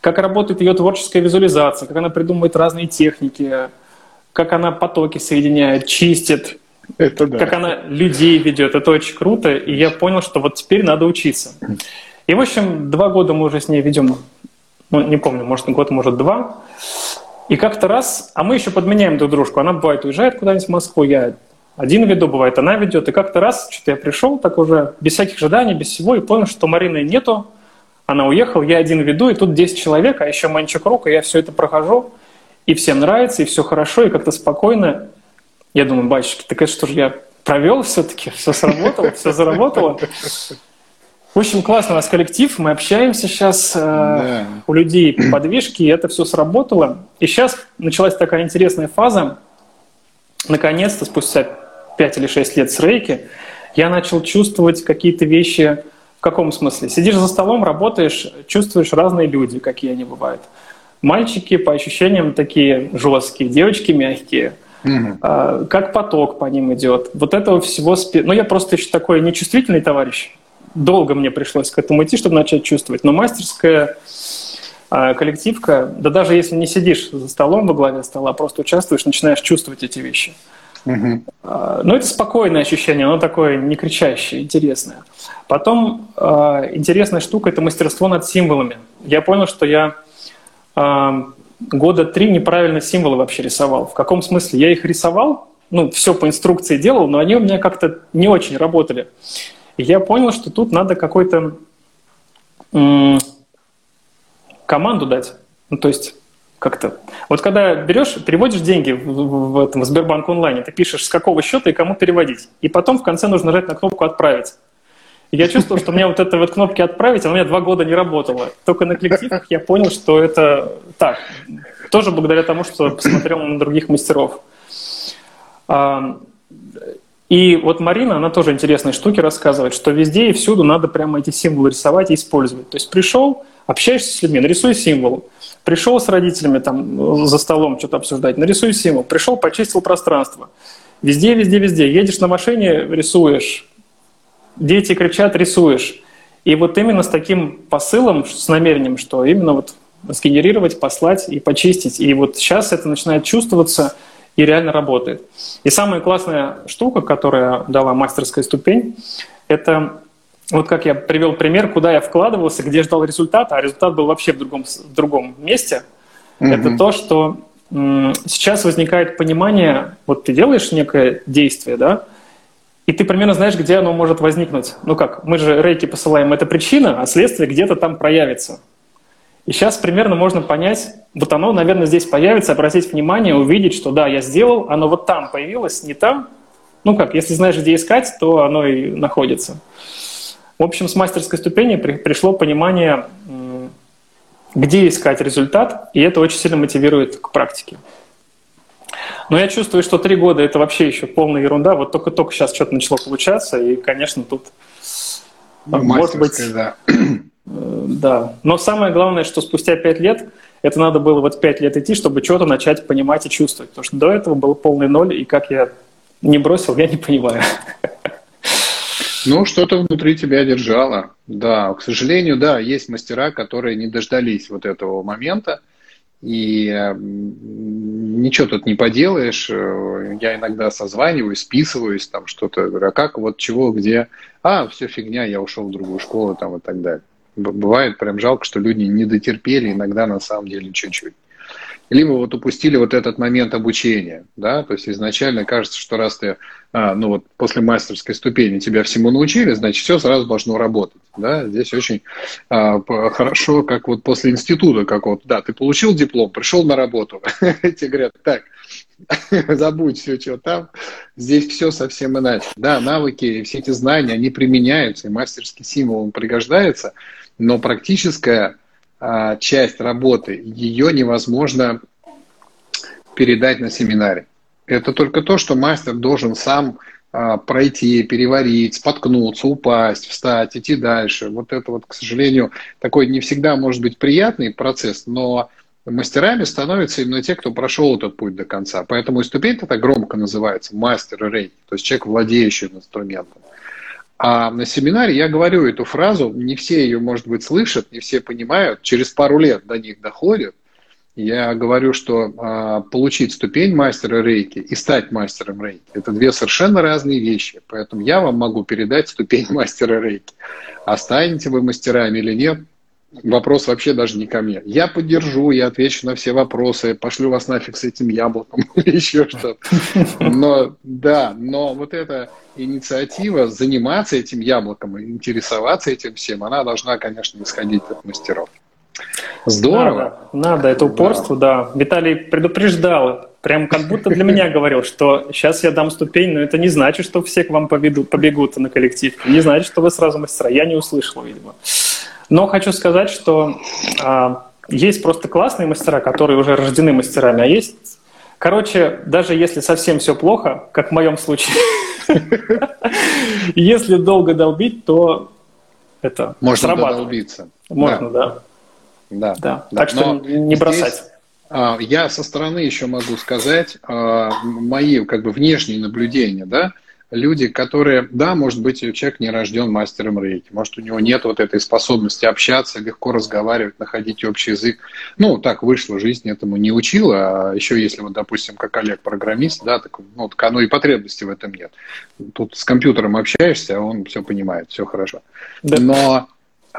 Как работает ее творческая визуализация, как она придумывает разные техники, как она потоки соединяет, чистит, это да. как она людей ведет. Это очень круто. И я понял, что вот теперь надо учиться. И, в общем, два года мы уже с ней ведем, ну, не помню, может, год, может, два. И как-то раз, а мы еще подменяем друг дружку. Она бывает уезжает куда-нибудь в Москву, я один веду, бывает она ведет. И как-то раз, что-то я пришел так уже, без всяких ожиданий, без всего, и понял, что Марины нету. Она уехала, я один веду, и тут 10 человек, а еще Манчик Рук, и я все это прохожу, и всем нравится, и все хорошо, и как-то спокойно. Я думаю, батюшки, так это что же я провел все-таки, все сработало, все заработало. В общем, классно у нас коллектив, мы общаемся сейчас, э, да. у людей подвижки, и это все сработало. И сейчас началась такая интересная фаза. Наконец-то, спустя 5 или 6 лет с рейки, я начал чувствовать какие-то вещи, в каком смысле? Сидишь за столом, работаешь, чувствуешь разные люди, какие они бывают. Мальчики, по ощущениям, такие жесткие, девочки мягкие – Угу. как поток по ним идет. Вот этого всего... Спи... Ну, я просто еще такой нечувствительный товарищ долго мне пришлось к этому идти, чтобы начать чувствовать. Но мастерская а, коллективка, да даже если не сидишь за столом во главе стола, а просто участвуешь, начинаешь чувствовать эти вещи. Угу. Но это спокойное ощущение, оно такое не кричащее, интересное. Потом интересная штука – это мастерство над символами. Я понял, что я года три неправильно символы вообще рисовал. В каком смысле? Я их рисовал, ну, все по инструкции делал, но они у меня как-то не очень работали. И я понял, что тут надо какой-то команду дать. Ну, то есть как-то. Вот когда берешь, переводишь деньги в, в, в этом в Сбербанк онлайне, ты пишешь, с какого счета и кому переводить. И потом в конце нужно нажать на кнопку «Отправить». Я чувствовал, что у меня вот эта вот кнопки «Отправить», она у меня два года не работала. Только на коллективах я понял, что это так. Тоже благодаря тому, что посмотрел на других мастеров. И вот Марина, она тоже интересные штуки рассказывает, что везде и всюду надо прямо эти символы рисовать и использовать. То есть пришел, общаешься с людьми, нарисуй символ. Пришел с родителями там за столом что-то обсуждать, нарисуй символ. Пришел, почистил пространство. Везде, везде, везде. Едешь на машине, рисуешь. Дети кричат, рисуешь. И вот именно с таким посылом, с намерением, что именно вот сгенерировать, послать и почистить. И вот сейчас это начинает чувствоваться – и реально работает. И самая классная штука, которая дала мастерская ступень, это вот как я привел пример, куда я вкладывался, где ждал результата, а результат был вообще в другом, в другом месте. Mm-hmm. Это то, что сейчас возникает понимание, вот ты делаешь некое действие, да, и ты примерно знаешь, где оно может возникнуть. Ну как, мы же рейки посылаем, это причина, а следствие где-то там проявится. И сейчас примерно можно понять, вот оно, наверное, здесь появится, обратить внимание, увидеть, что да, я сделал, оно вот там появилось, не там. Ну как, если знаешь, где искать, то оно и находится. В общем, с мастерской ступени при, пришло понимание, где искать результат, и это очень сильно мотивирует к практике. Но я чувствую, что три года это вообще еще полная ерунда. Вот только-только сейчас что-то начало получаться, и, конечно, тут ну, может быть, да. Э, да. Но самое главное, что спустя пять лет, это надо было вот пять лет идти, чтобы что-то начать понимать и чувствовать. Потому что до этого был полный ноль, и как я не бросил, я не понимаю. Ну, что-то внутри тебя держало. Да, к сожалению, да, есть мастера, которые не дождались вот этого момента. И ничего тут не поделаешь. Я иногда созваниваюсь, списываюсь, там что-то. А как, вот чего, где? А, все фигня, я ушел в другую школу там и так далее бывает прям жалко, что люди не дотерпели иногда на самом деле чуть-чуть. Либо вот упустили вот этот момент обучения, да, то есть изначально кажется, что раз ты, а, ну вот после мастерской ступени тебя всему научили, значит все сразу должно работать, да, здесь очень а, хорошо, как вот после института, как вот, да, ты получил диплом, пришел на работу, тебе говорят, так, забудь все, что там, здесь все совсем иначе, да, навыки, все эти знания, они применяются, и мастерский символ он пригождается, но практическая а, часть работы, ее невозможно передать на семинаре. Это только то, что мастер должен сам а, пройти, переварить, споткнуться, упасть, встать, идти дальше. Вот это вот, к сожалению, такой не всегда может быть приятный процесс, но мастерами становятся именно те, кто прошел этот путь до конца. Поэтому и ступень-то так громко называется, мастер рейки, то есть человек, владеющий инструментом. А на семинаре я говорю эту фразу, не все ее, может быть, слышат, не все понимают, через пару лет до них доходит. Я говорю, что а, получить ступень мастера рейки и стать мастером рейки – это две совершенно разные вещи. Поэтому я вам могу передать ступень мастера рейки. А станете вы мастерами или нет, вопрос вообще даже не ко мне. Я поддержу, я отвечу на все вопросы, пошлю вас нафиг с этим яблоком или еще что-то. Но да, но вот эта инициатива заниматься этим яблоком, интересоваться этим всем, она должна, конечно, исходить от мастеров. Здорово. Надо, надо это упорство, да. да. Виталий предупреждал, прям как будто для меня говорил, что сейчас я дам ступень, но это не значит, что все к вам побегут, на коллектив. Не значит, что вы сразу мастера. Я не услышал, видимо. Но хочу сказать, что а, есть просто классные мастера, которые уже рождены мастерами, а есть... Короче, даже если совсем все плохо, как в моем случае, если долго долбить, то это Можно долбиться. Можно, да. Да. да. Так что не бросать. А, я со стороны еще могу сказать а, мои как бы внешние наблюдения, да, люди, которые, да, может быть, человек не рожден мастером рейки, может, у него нет вот этой способности общаться, легко разговаривать, находить общий язык. Ну, так вышло, жизнь этому не учила, а еще если, вот, допустим, как Олег программист, да, так, ну, так оно и потребности в этом нет. Тут с компьютером общаешься, а он все понимает, все хорошо. Да. Но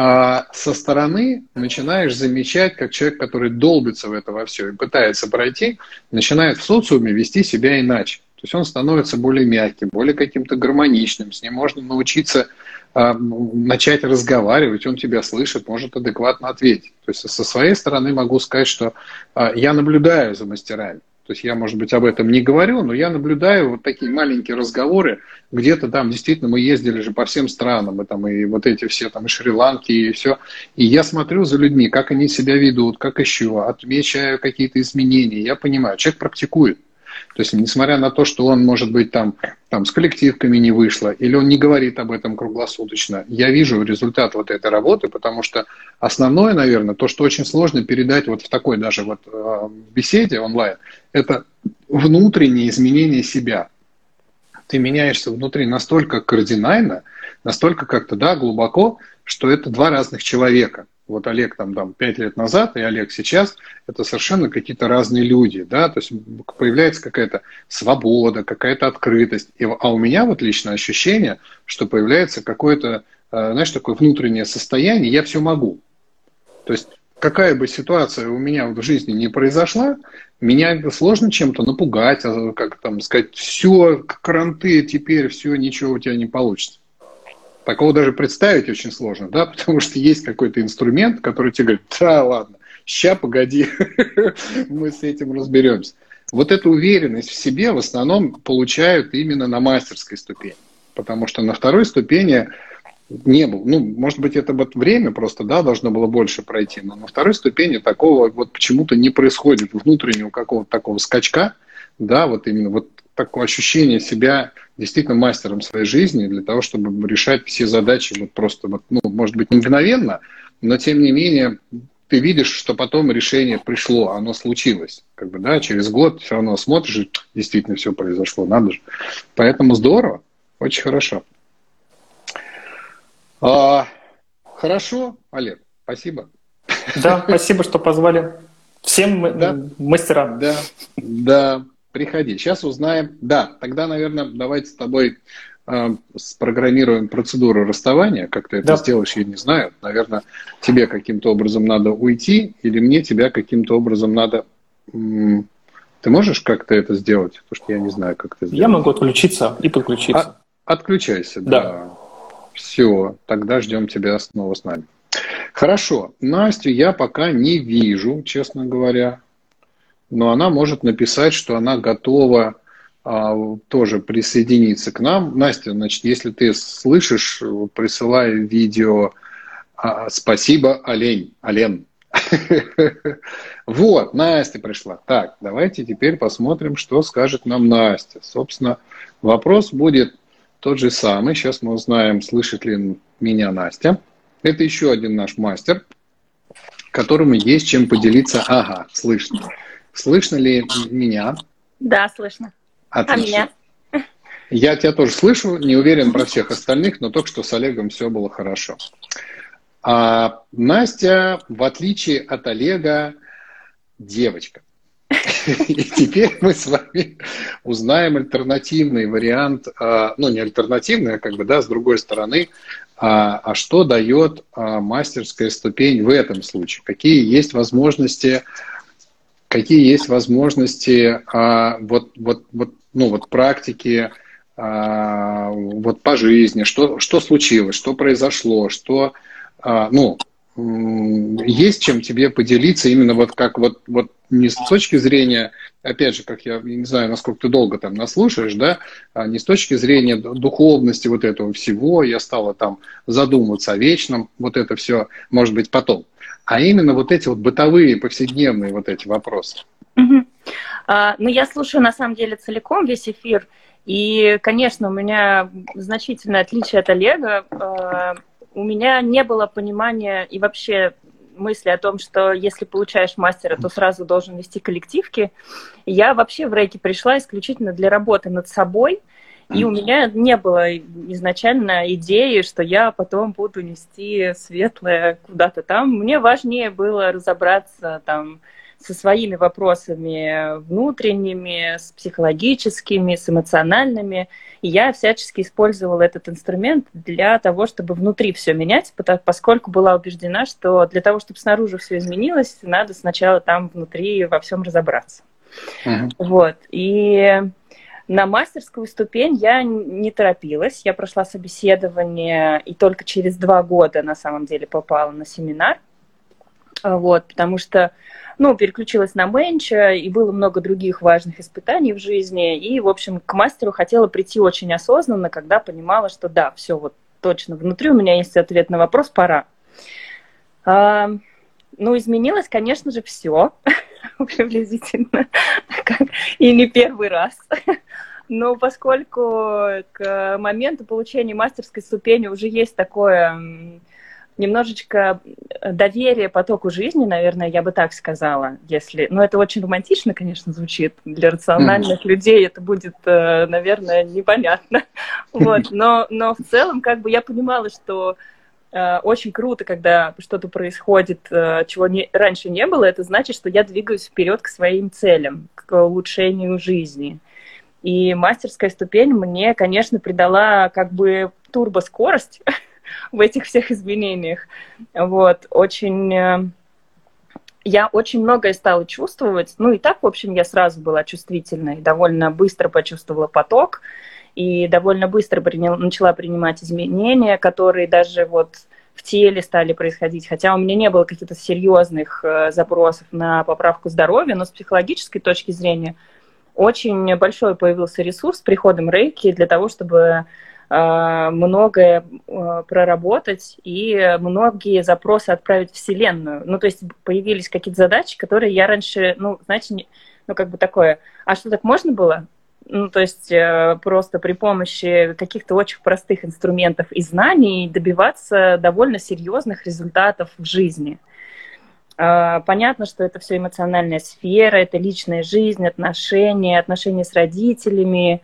а со стороны начинаешь замечать, как человек, который долбится в это во все и пытается пройти, начинает в социуме вести себя иначе. То есть он становится более мягким, более каким-то гармоничным, с ним можно научиться а, начать разговаривать, он тебя слышит, может адекватно ответить. То есть со своей стороны могу сказать, что а, я наблюдаю за мастерами. То есть я, может быть, об этом не говорю, но я наблюдаю вот такие маленькие разговоры. Где-то там действительно мы ездили же по всем странам, и, там, и вот эти все там и Шри-Ланки, и все. И я смотрю за людьми, как они себя ведут, как еще, отмечаю какие-то изменения. Я понимаю, человек практикует. То есть, несмотря на то, что он, может быть, там, там с коллективками не вышло, или он не говорит об этом круглосуточно, я вижу результат вот этой работы, потому что основное, наверное, то, что очень сложно передать вот в такой даже вот э, беседе онлайн, это внутреннее изменение себя. Ты меняешься внутри настолько кардинально, настолько как-то, да, глубоко, что это два разных человека вот Олег там, там 5 лет назад и Олег сейчас, это совершенно какие-то разные люди, да, то есть появляется какая-то свобода, какая-то открытость. И, а у меня вот лично ощущение, что появляется какое-то, э, знаешь, такое внутреннее состояние, я все могу. То есть какая бы ситуация у меня в жизни не произошла, меня сложно чем-то напугать, а, как там сказать, все, кранты теперь, все, ничего у тебя не получится. Такого даже представить очень сложно, да, потому что есть какой-то инструмент, который тебе говорит, да, ладно, ща, погоди, мы с этим разберемся. Вот эту уверенность в себе в основном получают именно на мастерской ступени, потому что на второй ступени не было. Ну, может быть, это вот время просто, да, должно было больше пройти, но на второй ступени такого вот почему-то не происходит внутреннего какого-то такого скачка, да, вот именно вот такое ощущение себя действительно мастером своей жизни для того, чтобы решать все задачи вот просто, вот, ну, может быть, не мгновенно, но тем не менее ты видишь, что потом решение пришло, оно случилось. Как бы, да, через год все равно смотришь, действительно все произошло, надо же. Поэтому здорово, очень хорошо. А, хорошо, Олег, спасибо. Да, спасибо, что позвали. Всем да, мастерам. Да, да. Приходи. Сейчас узнаем. Да, тогда, наверное, давайте с тобой э, спрограммируем процедуру расставания. Как ты это да. сделаешь, я не знаю. Наверное, тебе каким-то образом надо уйти, или мне тебя каким-то образом надо... Ты можешь как-то это сделать? Потому что я не знаю, как это сделать. Я могу отключиться и подключиться. А, отключайся, да. да. Все, тогда ждем тебя снова с нами. Хорошо. Настю я пока не вижу, честно говоря но она может написать, что она готова а, тоже присоединиться к нам. Настя, значит, если ты слышишь, присылай видео а, «Спасибо, олень, олен». Вот, Настя пришла. Так, давайте теперь посмотрим, что скажет нам Настя. Собственно, вопрос будет тот же самый. Сейчас мы узнаем, слышит ли меня Настя. Это еще один наш мастер, которому есть чем поделиться. Ага, слышно. Слышно ли меня? Да, слышно. Отлично. А меня? Я тебя тоже слышу, не уверен про всех остальных, но только что с Олегом все было хорошо. А Настя, в отличие от Олега, девочка. И теперь мы с вами узнаем альтернативный вариант, а, ну не альтернативный, а как бы, да, с другой стороны, а, а что дает а, мастерская ступень в этом случае? Какие есть возможности, какие есть возможности вот, вот, вот, ну, вот практики вот по жизни, что, что случилось, что произошло, что, ну, есть чем тебе поделиться именно вот как вот, вот не с точки зрения, опять же, как я не знаю, насколько ты долго там наслушаешь, да, а не с точки зрения духовности вот этого всего, я стала там задумываться о вечном, вот это все, может быть, потом, а именно вот эти вот бытовые, повседневные вот эти вопросы. Угу. А, ну, я слушаю, на самом деле, целиком весь эфир, и, конечно, у меня значительное отличие от Олега. А, у меня не было понимания и вообще мысли о том, что если получаешь мастера, то сразу должен вести коллективки. Я вообще в рейки пришла исключительно для работы над собой, и у меня не было изначально идеи, что я потом буду нести светлое куда-то там. Мне важнее было разобраться там со своими вопросами внутренними, с психологическими, с эмоциональными. И я всячески использовала этот инструмент для того, чтобы внутри все менять, поскольку была убеждена, что для того, чтобы снаружи все изменилось, надо сначала там внутри во всем разобраться. Uh-huh. Вот. И на мастерскую ступень я не торопилась. Я прошла собеседование и только через два года на самом деле попала на семинар. Вот, потому что ну, переключилась на менча, и было много других важных испытаний в жизни. И, в общем, к мастеру хотела прийти очень осознанно, когда понимала, что да, все вот точно внутри у меня есть ответ на вопрос, пора. А, ну, изменилось, конечно же, все приблизительно, и не первый раз. Но поскольку к моменту получения мастерской ступени уже есть такое немножечко доверие потоку жизни, наверное, я бы так сказала, если... Ну, это очень романтично, конечно, звучит. Для рациональных mm. людей это будет, э, наверное, непонятно. Вот. Но, но в целом, как бы я понимала, что очень круто, когда что-то происходит, чего не, раньше не было, это значит, что я двигаюсь вперед к своим целям, к улучшению жизни. И мастерская ступень мне, конечно, придала как бы турбоскорость, в этих всех изменениях. Вот, очень... Э, я очень многое стала чувствовать. Ну и так, в общем, я сразу была чувствительной, довольно быстро почувствовала поток и довольно быстро принял, начала принимать изменения, которые даже вот в теле стали происходить. Хотя у меня не было каких-то серьезных э, запросов на поправку здоровья, но с психологической точки зрения очень большой появился ресурс с приходом рейки для того, чтобы Э, многое э, проработать и многие запросы отправить в Вселенную. Ну, то есть появились какие-то задачи, которые я раньше, ну, знаете, ну, как бы такое, а что так можно было? Ну, то есть э, просто при помощи каких-то очень простых инструментов и знаний добиваться довольно серьезных результатов в жизни. Понятно, что это все эмоциональная сфера, это личная жизнь, отношения, отношения с родителями,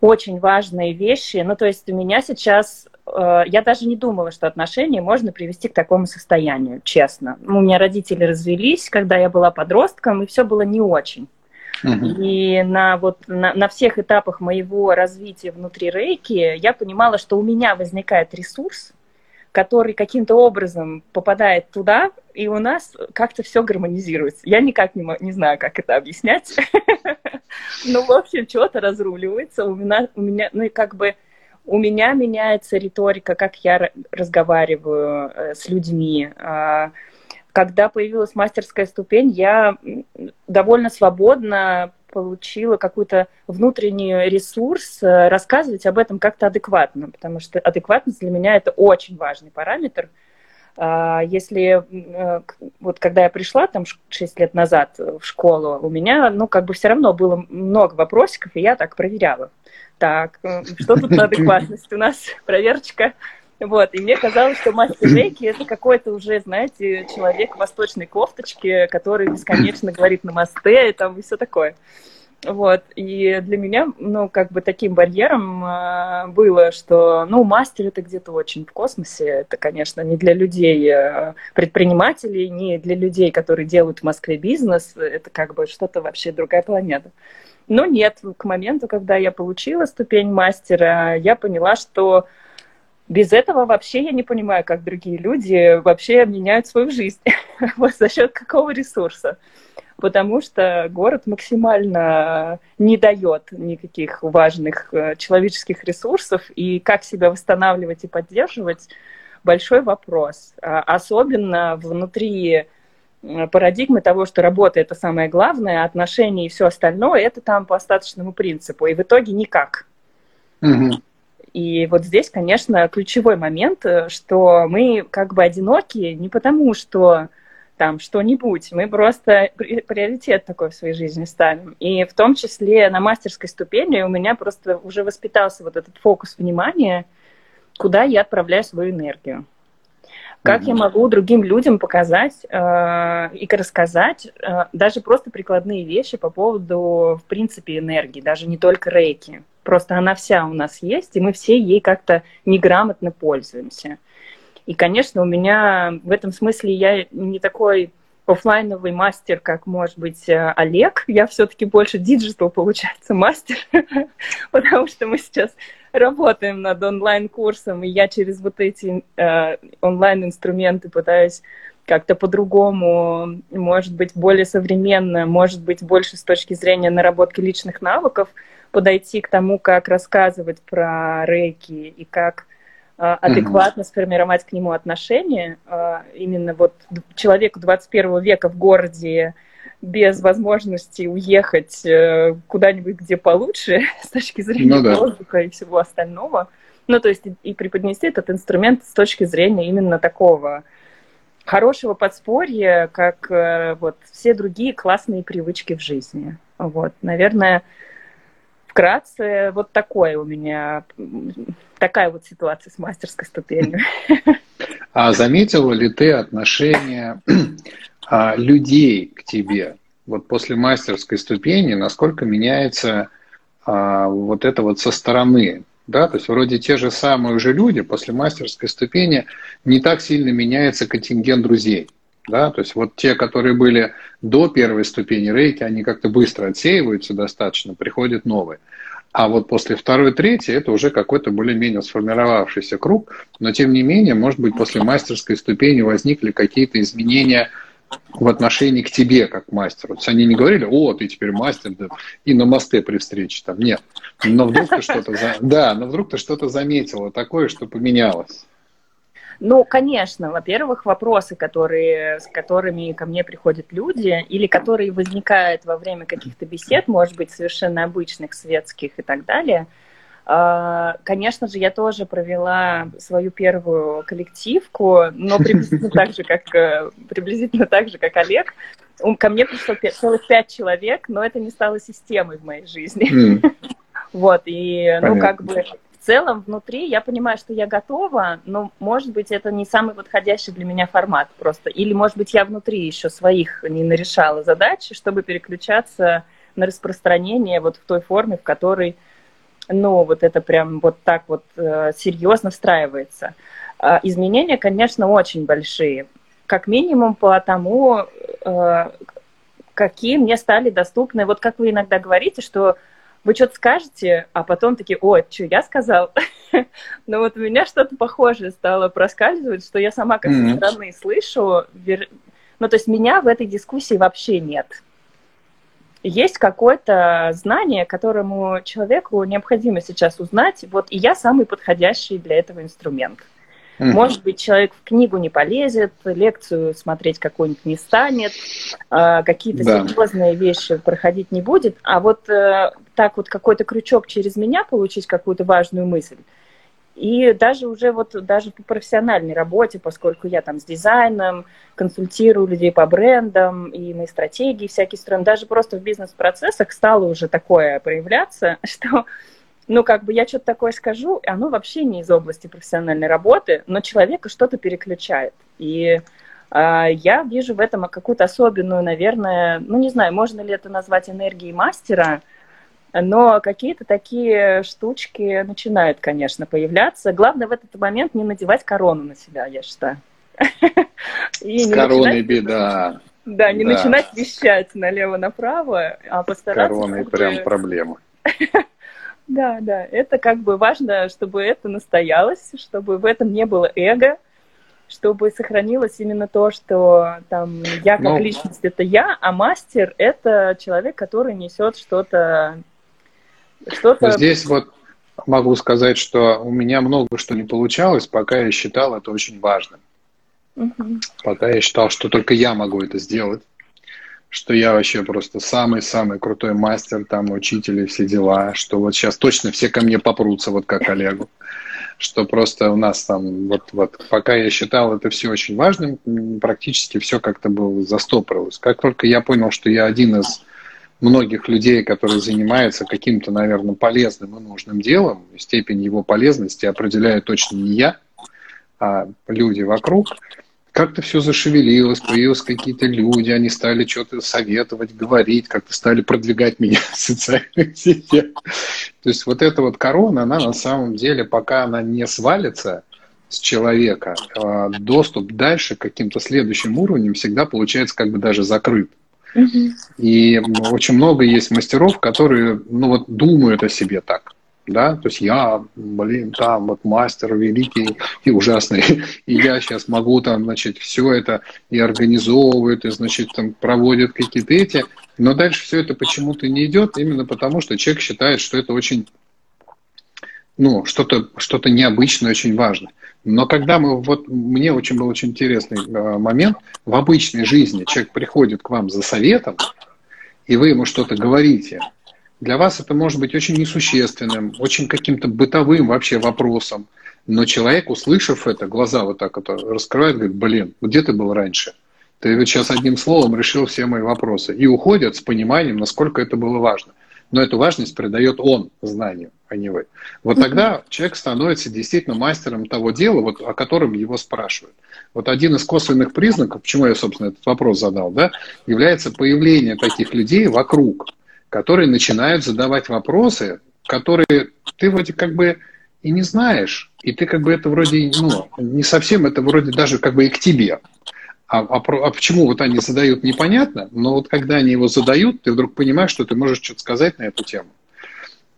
очень важные вещи. Ну, то есть у меня сейчас, э, я даже не думала, что отношения можно привести к такому состоянию, честно. У меня родители развелись, когда я была подростком, и все было не очень. Uh-huh. И на, вот, на, на всех этапах моего развития внутри рейки я понимала, что у меня возникает ресурс, который каким-то образом попадает туда, и у нас как-то все гармонизируется. Я никак не, не знаю, как это объяснять. Ну, в общем, что-то разруливается. У меня, у меня, ну и как бы у меня меняется риторика, как я разговариваю э, с людьми. Когда появилась мастерская ступень, я довольно свободно получила какой-то внутренний ресурс э, рассказывать об этом как-то адекватно, потому что адекватность для меня это очень важный параметр. А, если э, вот когда я пришла там 6 лет назад в школу, у меня, ну, как бы все равно было много вопросиков, и я так проверяла. Так, э, что тут на адекватность? У нас проверочка вот, и мне казалось, что мастер рейки это какой-то уже, знаете, человек в восточной кофточке, который бесконечно говорит на мосте и там и все такое. Вот, и для меня, ну, как бы таким барьером э, было, что, ну, мастер это где-то очень в космосе, это, конечно, не для людей, э, предпринимателей, не для людей, которые делают в Москве бизнес, это как бы что-то вообще другая планета. Но нет, к моменту, когда я получила ступень мастера, я поняла, что без этого вообще я не понимаю, как другие люди вообще меняют свою жизнь. вот за счет какого ресурса потому что город максимально не дает никаких важных э, человеческих ресурсов, и как себя восстанавливать и поддерживать – большой вопрос. А особенно внутри э, парадигмы того, что работа – это самое главное, отношения и все остальное – это там по остаточному принципу, и в итоге никак. Угу. И вот здесь, конечно, ключевой момент, э, что мы как бы одиноки не потому, что там что-нибудь. Мы просто приоритет такой в своей жизни ставим. И в том числе на мастерской ступени у меня просто уже воспитался вот этот фокус внимания, куда я отправляю свою энергию. Как mm-hmm. я могу другим людям показать э, и рассказать э, даже просто прикладные вещи по поводу, в принципе, энергии, даже не только рейки. Просто она вся у нас есть, и мы все ей как-то неграмотно пользуемся. И, конечно, у меня в этом смысле я не такой офлайновый мастер, как может быть э, Олег. Я все-таки больше digital, получается, мастер, потому что мы сейчас работаем над онлайн-курсом, и я через вот эти э, онлайн-инструменты пытаюсь как-то по-другому, может быть, более современно, может быть, больше с точки зрения наработки личных навыков подойти к тому, как рассказывать про рейки и как а, адекватно сформировать к нему отношение. А, именно вот человеку 21 века в городе без возможности уехать э, куда-нибудь, где получше с точки зрения ну, да. воздуха и всего остального. Ну, то есть и преподнести этот инструмент с точки зрения именно такого хорошего подспорья, как э, вот все другие классные привычки в жизни. Вот, наверное, вкратце вот такое у меня, такая вот ситуация с мастерской ступенью. А заметила ли ты отношение а, людей к тебе? Вот после мастерской ступени, насколько меняется а, вот это вот со стороны? Да, то есть вроде те же самые уже люди после мастерской ступени не так сильно меняется контингент друзей. Да? То есть вот те, которые были до первой ступени рейки, они как-то быстро отсеиваются достаточно, приходят новые. А вот после второй, третьей это уже какой-то более-менее сформировавшийся круг, но тем не менее, может быть, после мастерской ступени возникли какие-то изменения в отношении к тебе как мастеру. То есть они не говорили, о, ты теперь мастер, да, и на мосты при встрече там. Нет. Но вдруг ты что-то, да, но вдруг ты что-то заметила такое, что поменялось. Ну, конечно, во-первых, вопросы, которые, с которыми ко мне приходят люди, или которые возникают во время каких-то бесед, может быть, совершенно обычных, светских и так далее, а, Конечно же, я тоже провела свою первую коллективку, но приблизительно так же, как, э, приблизительно так же, как Олег. Ко мне пришло целых пять человек, но это не стало системой в моей жизни. Mm. Вот, и, Понятно. ну, как бы, целом внутри я понимаю, что я готова, но, может быть, это не самый подходящий для меня формат просто. Или, может быть, я внутри еще своих не нарешала задачи, чтобы переключаться на распространение вот в той форме, в которой, ну, вот это прям вот так вот э, серьезно встраивается. Э, изменения, конечно, очень большие. Как минимум по тому, э, какие мне стали доступны. Вот как вы иногда говорите, что вы что-то скажете, а потом такие, о, что я сказал? Но вот у меня что-то похожее стало проскальзывать, что я сама как со стороны слышу, ну, то есть меня в этой дискуссии вообще нет. Есть какое-то знание, которому человеку необходимо сейчас узнать, вот и я самый подходящий для этого инструмент. Mm-hmm. Может быть, человек в книгу не полезет, лекцию смотреть какую-нибудь не станет, э, какие-то да. серьезные вещи проходить не будет, а вот э, так вот какой-то крючок через меня получить какую-то важную мысль. И даже уже вот даже по профессиональной работе, поскольку я там с дизайном, консультирую людей по брендам, и мои стратегии всякие строим, даже просто в бизнес-процессах стало уже такое проявляться, что ну, как бы я что-то такое скажу, оно вообще не из области профессиональной работы, но человека что-то переключает. И А, я вижу в этом какую-то особенную, наверное, ну не знаю, можно ли это назвать энергией мастера, но какие-то такие штучки начинают, конечно, появляться. Главное в этот момент не надевать корону на себя, я считаю. С короной беда. Да, не начинать вещать налево-направо, а постараться... Короной прям проблема. Да, да, это как бы важно, чтобы это настоялось, чтобы в этом не было эго, чтобы сохранилось именно то, что там я как ну, личность это я, а мастер это человек, который несет что-то. что-то. Здесь вот могу сказать, что у меня много что не получалось, пока я считал это очень важным. Угу. Пока я считал, что только я могу это сделать что я вообще просто самый-самый крутой мастер, там, учитель и все дела, что вот сейчас точно все ко мне попрутся, вот как Олегу, что просто у нас там, вот, вот, пока я считал это все очень важным, практически все как-то было застопорилось. Как только я понял, что я один из многих людей, которые занимаются каким-то, наверное, полезным и нужным делом, степень его полезности определяю точно не я, а люди вокруг – как-то все зашевелилось, появились какие-то люди, они стали что-то советовать, говорить, как-то стали продвигать меня в социальных сетях. То есть вот эта вот корона, она на самом деле, пока она не свалится с человека, а доступ дальше к каким-то следующим уровням всегда получается как бы даже закрыт. И очень много есть мастеров, которые ну вот думают о себе так да, то есть я, блин, там вот мастер великий и ужасный, и я сейчас могу там, значит, все это и организовывают, и, значит, там проводят какие-то эти, но дальше все это почему-то не идет, именно потому что человек считает, что это очень, ну, что-то что необычное, очень важно. Но когда мы, вот мне очень был очень интересный э, момент, в обычной жизни человек приходит к вам за советом, и вы ему что-то говорите – для вас это может быть очень несущественным, очень каким-то бытовым вообще вопросом. Но человек, услышав это, глаза вот так вот раскрывает, говорит, блин, где ты был раньше? Ты вот сейчас одним словом решил все мои вопросы. И уходят с пониманием, насколько это было важно. Но эту важность придает он знанию, а не вы. Вот тогда человек становится действительно мастером того дела, вот, о котором его спрашивают. Вот один из косвенных признаков, почему я, собственно, этот вопрос задал, да, является появление таких людей вокруг которые начинают задавать вопросы, которые ты вроде как бы и не знаешь, и ты как бы это вроде, ну, не совсем, это вроде даже как бы и к тебе. А, а, а почему вот они задают, непонятно, но вот когда они его задают, ты вдруг понимаешь, что ты можешь что-то сказать на эту тему.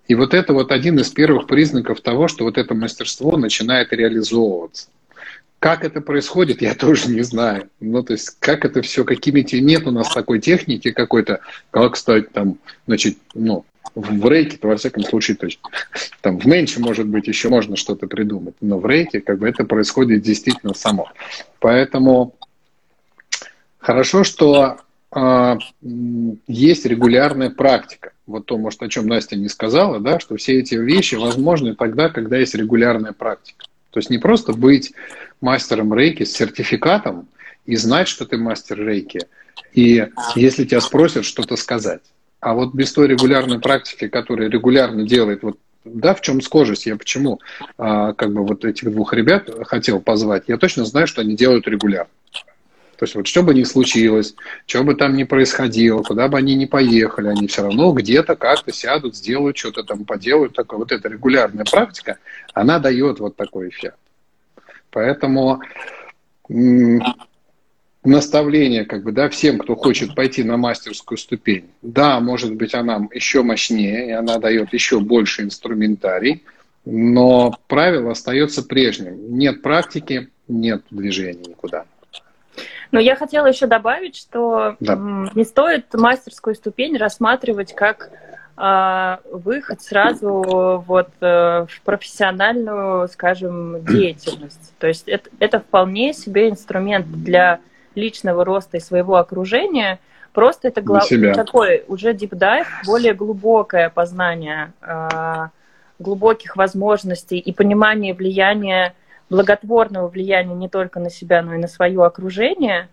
И вот это вот один из первых признаков того, что вот это мастерство начинает реализовываться. Как это происходит, я тоже не знаю. Ну, то есть, как это все, какими-то... Нет у нас такой техники какой-то, как стать там, значит, ну, в рейке, то во всяком случае, то есть, там в менче, может быть, еще можно что-то придумать, но в рейке как бы это происходит действительно само. Поэтому хорошо, что э, есть регулярная практика. Вот то, может, о чем Настя не сказала, да, что все эти вещи возможны тогда, когда есть регулярная практика. То есть не просто быть мастером рейки с сертификатом и знать, что ты мастер рейки, и если тебя спросят, что-то сказать. А вот без той регулярной практики, которая регулярно делает, вот да, в чем схожесть, я почему а, как бы вот этих двух ребят хотел позвать, я точно знаю, что они делают регулярно. То есть вот что бы ни случилось, что бы там ни происходило, куда бы они ни поехали, они все равно где-то как-то сядут, сделают, что-то там поделают. Такое. Вот эта регулярная практика, она дает вот такой эффект. Поэтому наставление как бы, да, всем, кто хочет пойти на мастерскую ступень. Да, может быть, она еще мощнее, и она дает еще больше инструментарий, но правило остается прежним. Нет практики, нет движения никуда. Но я хотела еще добавить, что да. не стоит мастерскую ступень рассматривать как выход сразу вот э, в профессиональную, скажем, деятельность. То есть это, это вполне себе инструмент для личного роста и своего окружения. Просто это гла- такой уже deep dive, более глубокое познание э, глубоких возможностей и понимание влияния благотворного влияния не только на себя, но и на свое окружение,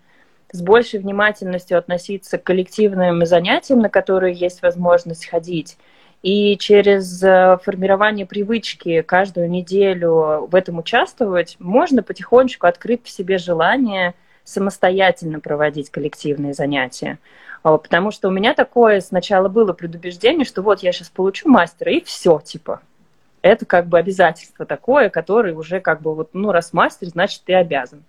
с большей внимательностью относиться к коллективным занятиям, на которые есть возможность ходить, и через э, формирование привычки каждую неделю в этом участвовать, можно потихонечку открыть в себе желание самостоятельно проводить коллективные занятия. А, потому что у меня такое сначала было предубеждение, что вот я сейчас получу мастера, и все, типа. Это как бы обязательство такое, которое уже как бы вот, ну, раз мастер, значит, ты обязан.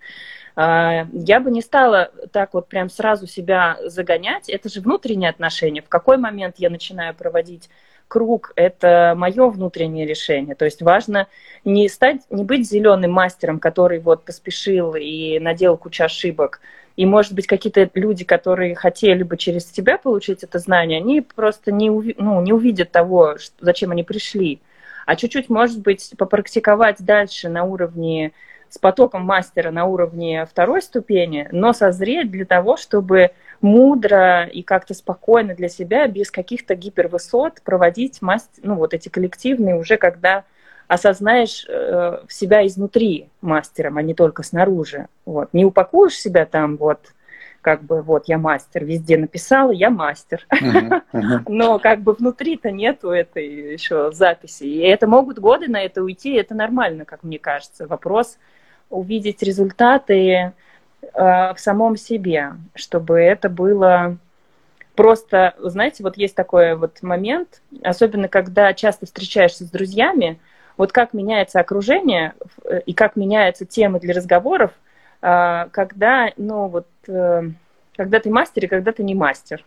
А, я бы не стала так вот прям сразу себя загонять. Это же внутренние отношения. В какой момент я начинаю проводить круг, это мое внутреннее решение. То есть важно не стать, не быть зеленым мастером, который вот поспешил и наделал кучу ошибок. И, может быть, какие-то люди, которые хотели бы через тебя получить это знание, они просто не, уви- ну, не увидят того, зачем они пришли. А чуть-чуть, может быть, попрактиковать дальше на уровне с потоком мастера на уровне второй ступени, но созреть для того, чтобы мудро и как-то спокойно для себя, без каких-то гипервысот проводить мастер, ну, вот эти коллективные уже, когда осознаешь э, себя изнутри мастером, а не только снаружи. Вот. Не упакуешь себя там вот как бы вот я мастер, везде написала, я мастер. Uh-huh, uh-huh. Но как бы внутри-то нету этой еще записи. И это могут годы на это уйти, это нормально, как мне кажется. Вопрос увидеть результаты э, в самом себе, чтобы это было просто, знаете, вот есть такой вот момент, особенно когда часто встречаешься с друзьями, вот как меняется окружение э, и как меняются темы для разговоров, э, когда, ну вот, когда ты мастер и когда ты не мастер.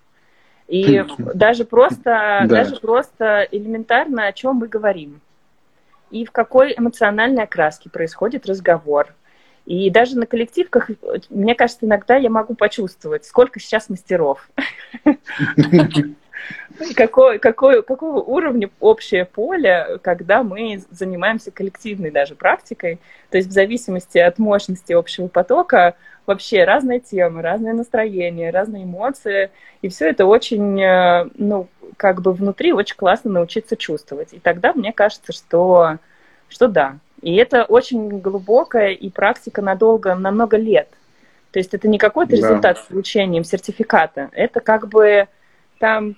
И даже просто, даже просто элементарно, о чем мы говорим и в какой эмоциональной окраске происходит разговор. И даже на коллективках, мне кажется, иногда я могу почувствовать, сколько сейчас мастеров. Какой, какой, какого уровня общее поле, когда мы занимаемся коллективной даже практикой. То есть в зависимости от мощности общего потока вообще разные темы, разные настроения, разные эмоции. И все это очень, э, ну, как бы внутри очень классно научиться чувствовать. И тогда мне кажется, что, что да. И это очень глубокая и практика надолго, на много лет. То есть это не какой-то результат да. с получением сертификата. Это как бы там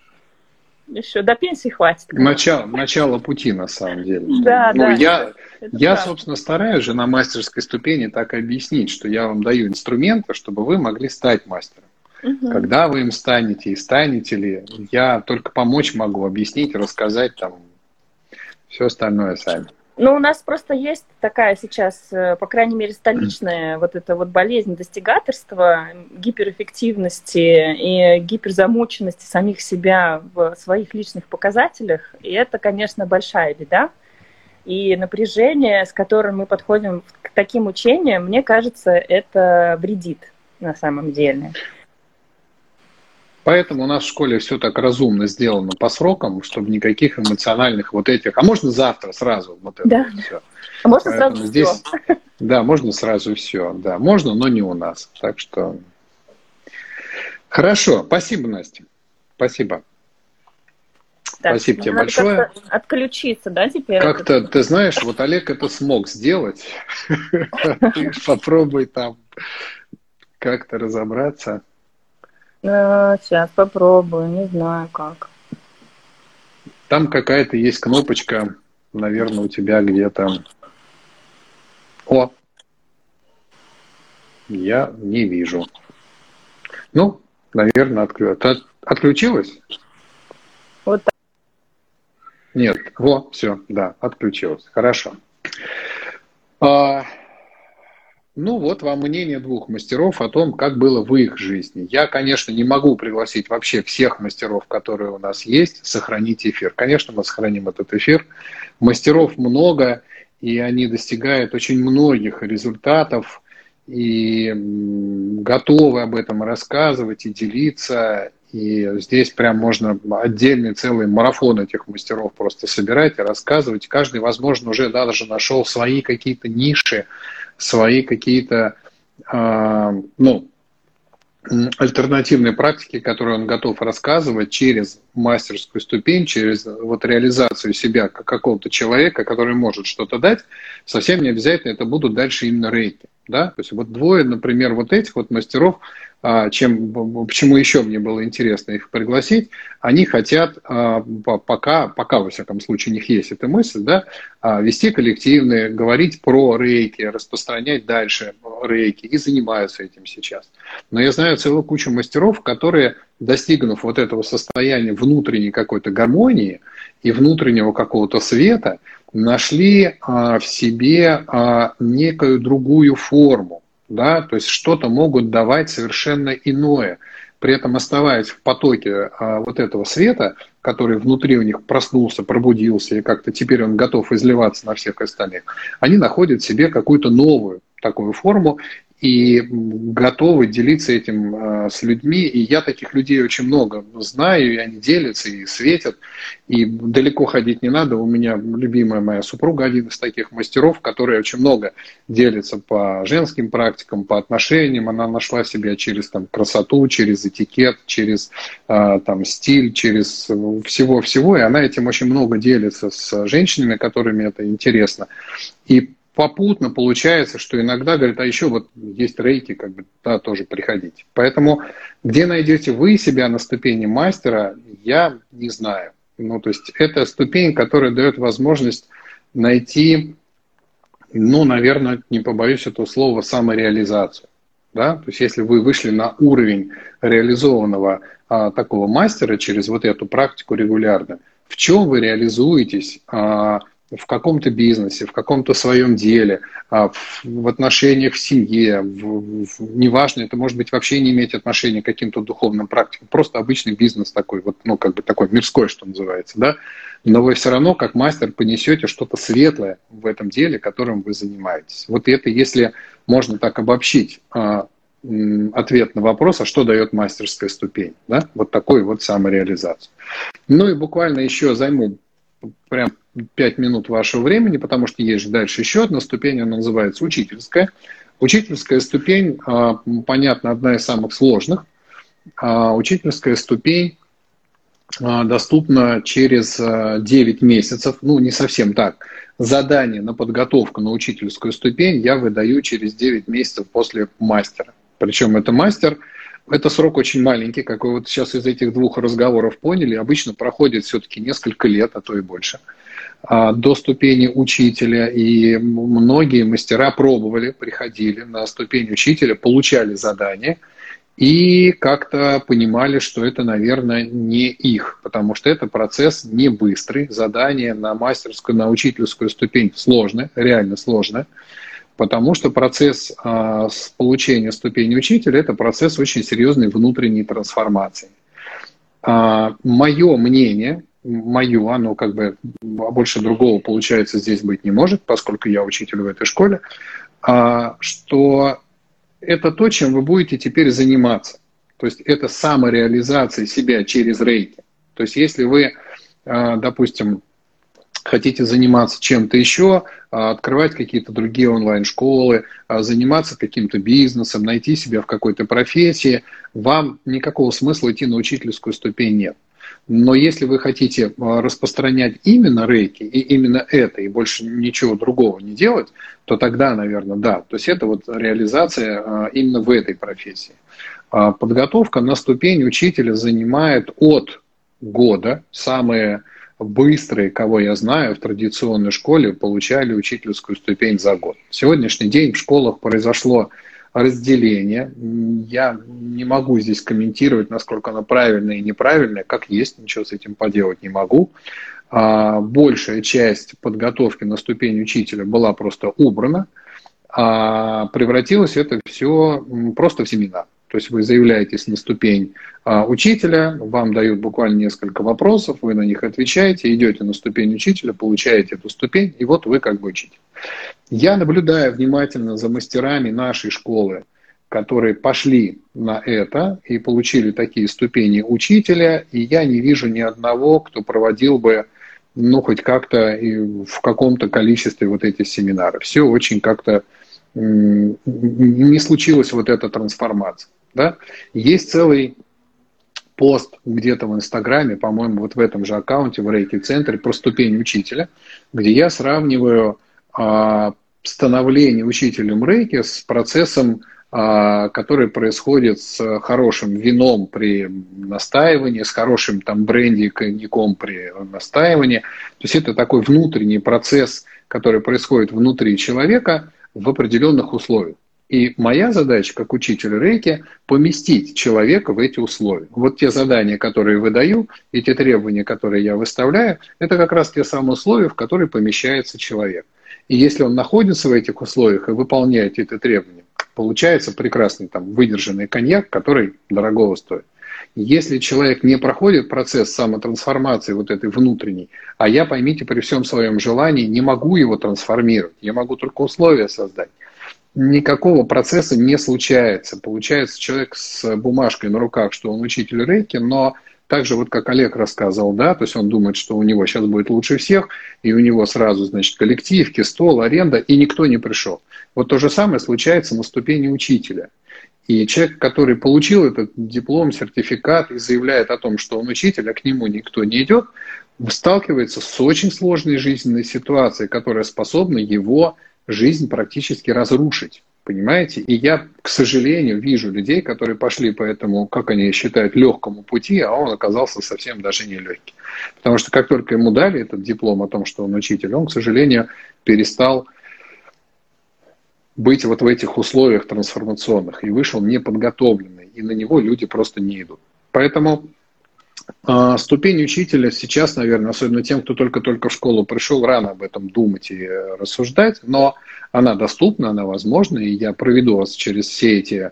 еще до пенсии хватит. Начало, начало пути, на самом деле. Да, ну, да. Я, я собственно, стараюсь же на мастерской ступени так объяснить, что я вам даю инструменты, чтобы вы могли стать мастером. Угу. Когда вы им станете и станете ли, я только помочь могу, объяснить, рассказать там все остальное сами. Ну, у нас просто есть такая сейчас, э, по крайней мере, столичная вот эта вот болезнь достигаторства, гиперэффективности и гиперзамученности самих себя в своих личных показателях. И это, конечно, большая беда. И напряжение, с которым мы подходим к таким учениям, мне кажется, это вредит на самом деле. Поэтому у нас в школе все так разумно сделано по срокам, чтобы никаких эмоциональных вот этих. А можно завтра сразу вот это да. все. А можно Поэтому сразу здесь, все. Да, можно сразу все. Да, можно, но не у нас. Так что хорошо. Спасибо, Настя. Спасибо. Так, Спасибо тебе большое. Отключиться, да, теперь? Как-то, ты знаешь, вот Олег это смог сделать. Попробуй там как-то разобраться. А, сейчас попробую, не знаю как. Там какая-то есть кнопочка, наверное, у тебя где-то. О! Я не вижу. Ну, наверное, отклю... отключилась? Вот так. Нет, во, все, да, отключилась. Хорошо. А, ну вот вам мнение двух мастеров о том, как было в их жизни. Я, конечно, не могу пригласить вообще всех мастеров, которые у нас есть, сохранить эфир. Конечно, мы сохраним этот эфир. Мастеров много, и они достигают очень многих результатов, и готовы об этом рассказывать и делиться. И здесь прям можно отдельный целый марафон этих мастеров просто собирать и рассказывать. Каждый, возможно, уже даже нашел свои какие-то ниши, свои какие-то, э, ну, альтернативные практики, которые он готов рассказывать через мастерскую ступень, через вот реализацию себя как какого-то человека, который может что-то дать, совсем не обязательно это будут дальше именно рейки. Да? То есть вот двое, например, вот этих вот мастеров, а, чем, почему еще мне было интересно их пригласить, они хотят а, пока, пока, во всяком случае, у них есть эта мысль, да, а, вести коллективные, говорить про рейки, распространять дальше рейки и занимаются этим сейчас. Но я знаю целую кучу мастеров, которые, достигнув вот этого состояния внутренней какой-то гармонии и внутреннего какого-то света, нашли в себе некую другую форму да, то есть что-то могут давать совершенно иное, при этом оставаясь в потоке а, вот этого света, который внутри у них проснулся, пробудился, и как-то теперь он готов изливаться на всех остальных, они находят себе какую-то новую такую форму, и готовы делиться этим э, с людьми. И я таких людей очень много знаю, и они делятся и светят. И далеко ходить не надо. У меня любимая моя супруга один из таких мастеров, который очень много делится по женским практикам, по отношениям. Она нашла себя через там, красоту, через этикет, через э, там, стиль, через всего-всего. И она этим очень много делится с женщинами, которыми это интересно. И попутно получается, что иногда говорят, а еще вот есть рейки, как бы, да, тоже приходить. Поэтому где найдете вы себя на ступени мастера, я не знаю. Ну, то есть это ступень, которая дает возможность найти, ну, наверное, не побоюсь этого слова, самореализацию. Да? То есть если вы вышли на уровень реализованного а, такого мастера через вот эту практику регулярно, в чем вы реализуетесь, а, в каком-то бизнесе, в каком-то своем деле, а, в отношениях в семье, в, в, неважно, это может быть вообще не иметь отношения к каким-то духовным практикам, просто обычный бизнес такой, вот, ну, как бы такой мирской, что называется, да, но вы все равно, как мастер, понесете что-то светлое в этом деле, которым вы занимаетесь. Вот это, если можно так обобщить, а, ответ на вопрос, а что дает мастерская ступень, да, вот такой вот самореализацию. Ну и буквально еще займу прям 5 минут вашего времени, потому что есть дальше еще одна ступень, она называется учительская. Учительская ступень, а, понятно, одна из самых сложных. А, учительская ступень а, доступна через 9 месяцев, ну не совсем так. Задание на подготовку на учительскую ступень я выдаю через 9 месяцев после мастера. Причем это мастер – это срок очень маленький, как вы вот сейчас из этих двух разговоров поняли. Обычно проходит все-таки несколько лет, а то и больше, а, до ступени учителя. И многие мастера пробовали, приходили на ступень учителя, получали задания и как-то понимали, что это, наверное, не их, потому что это процесс не быстрый. Задание на мастерскую, на учительскую ступень сложное, реально сложное. Потому что процесс э, получения ступени учителя – это процесс очень серьезной внутренней трансформации. Э, мое мнение, мое, оно как бы больше другого, получается, здесь быть не может, поскольку я учитель в этой школе, э, что это то, чем вы будете теперь заниматься. То есть это самореализация себя через рейки. То есть если вы, допустим, хотите заниматься чем-то еще, а, открывать какие-то другие онлайн-школы, а, заниматься каким-то бизнесом, найти себя в какой-то профессии, вам никакого смысла идти на учительскую ступень нет. Но если вы хотите а, распространять именно рейки и именно это, и больше ничего другого не делать, то тогда, наверное, да. То есть это вот реализация именно в этой профессии. Подготовка на ступень учителя занимает от года. Самые быстрые, кого я знаю, в традиционной школе получали учительскую ступень за год. В сегодняшний день в школах произошло разделение. Я не могу здесь комментировать, насколько оно правильное и неправильное, как есть, ничего с этим поделать не могу. А большая часть подготовки на ступень учителя была просто убрана, а превратилось это все просто в семинар. То есть вы заявляетесь на ступень а, учителя, вам дают буквально несколько вопросов, вы на них отвечаете, идете на ступень учителя, получаете эту ступень, и вот вы как бы учитель. Я наблюдаю внимательно за мастерами нашей школы, которые пошли на это и получили такие ступени учителя, и я не вижу ни одного, кто проводил бы ну, хоть как-то в каком-то количестве вот эти семинары. Все очень как-то не случилась вот эта трансформация. Да? Есть целый пост где-то в Инстаграме, по-моему, вот в этом же аккаунте, в Рейки-центре, про ступень учителя, где я сравниваю а, становления учителем рейки с процессом, а, который происходит с хорошим вином при настаивании, с хорошим там бренди коньяком при настаивании. То есть это такой внутренний процесс, который происходит внутри человека в определенных условиях. И моя задача, как учитель рейки, поместить человека в эти условия. Вот те задания, которые выдаю, и те требования, которые я выставляю, это как раз те самые условия, в которые помещается человек. И если он находится в этих условиях и выполняет эти требования, получается прекрасный там выдержанный коньяк, который дорогого стоит. Если человек не проходит процесс самотрансформации вот этой внутренней, а я, поймите, при всем своем желании не могу его трансформировать, я могу только условия создать, никакого процесса не случается. Получается человек с бумажкой на руках, что он учитель рейки, но также вот как Олег рассказывал, да, то есть он думает, что у него сейчас будет лучше всех, и у него сразу, значит, коллектив, стол, аренда, и никто не пришел. Вот то же самое случается на ступени учителя. И человек, который получил этот диплом, сертификат и заявляет о том, что он учитель, а к нему никто не идет, сталкивается с очень сложной жизненной ситуацией, которая способна его жизнь практически разрушить. Понимаете? И я, к сожалению, вижу людей, которые пошли по этому, как они считают, легкому пути, а он оказался совсем даже не легкий. Потому что как только ему дали этот диплом о том, что он учитель, он, к сожалению, перестал быть вот в этих условиях трансформационных и вышел неподготовленный, и на него люди просто не идут. Поэтому ступень учителя сейчас, наверное, особенно тем, кто только-только в школу пришел, рано об этом думать и рассуждать, но она доступна, она возможна, и я проведу вас через все эти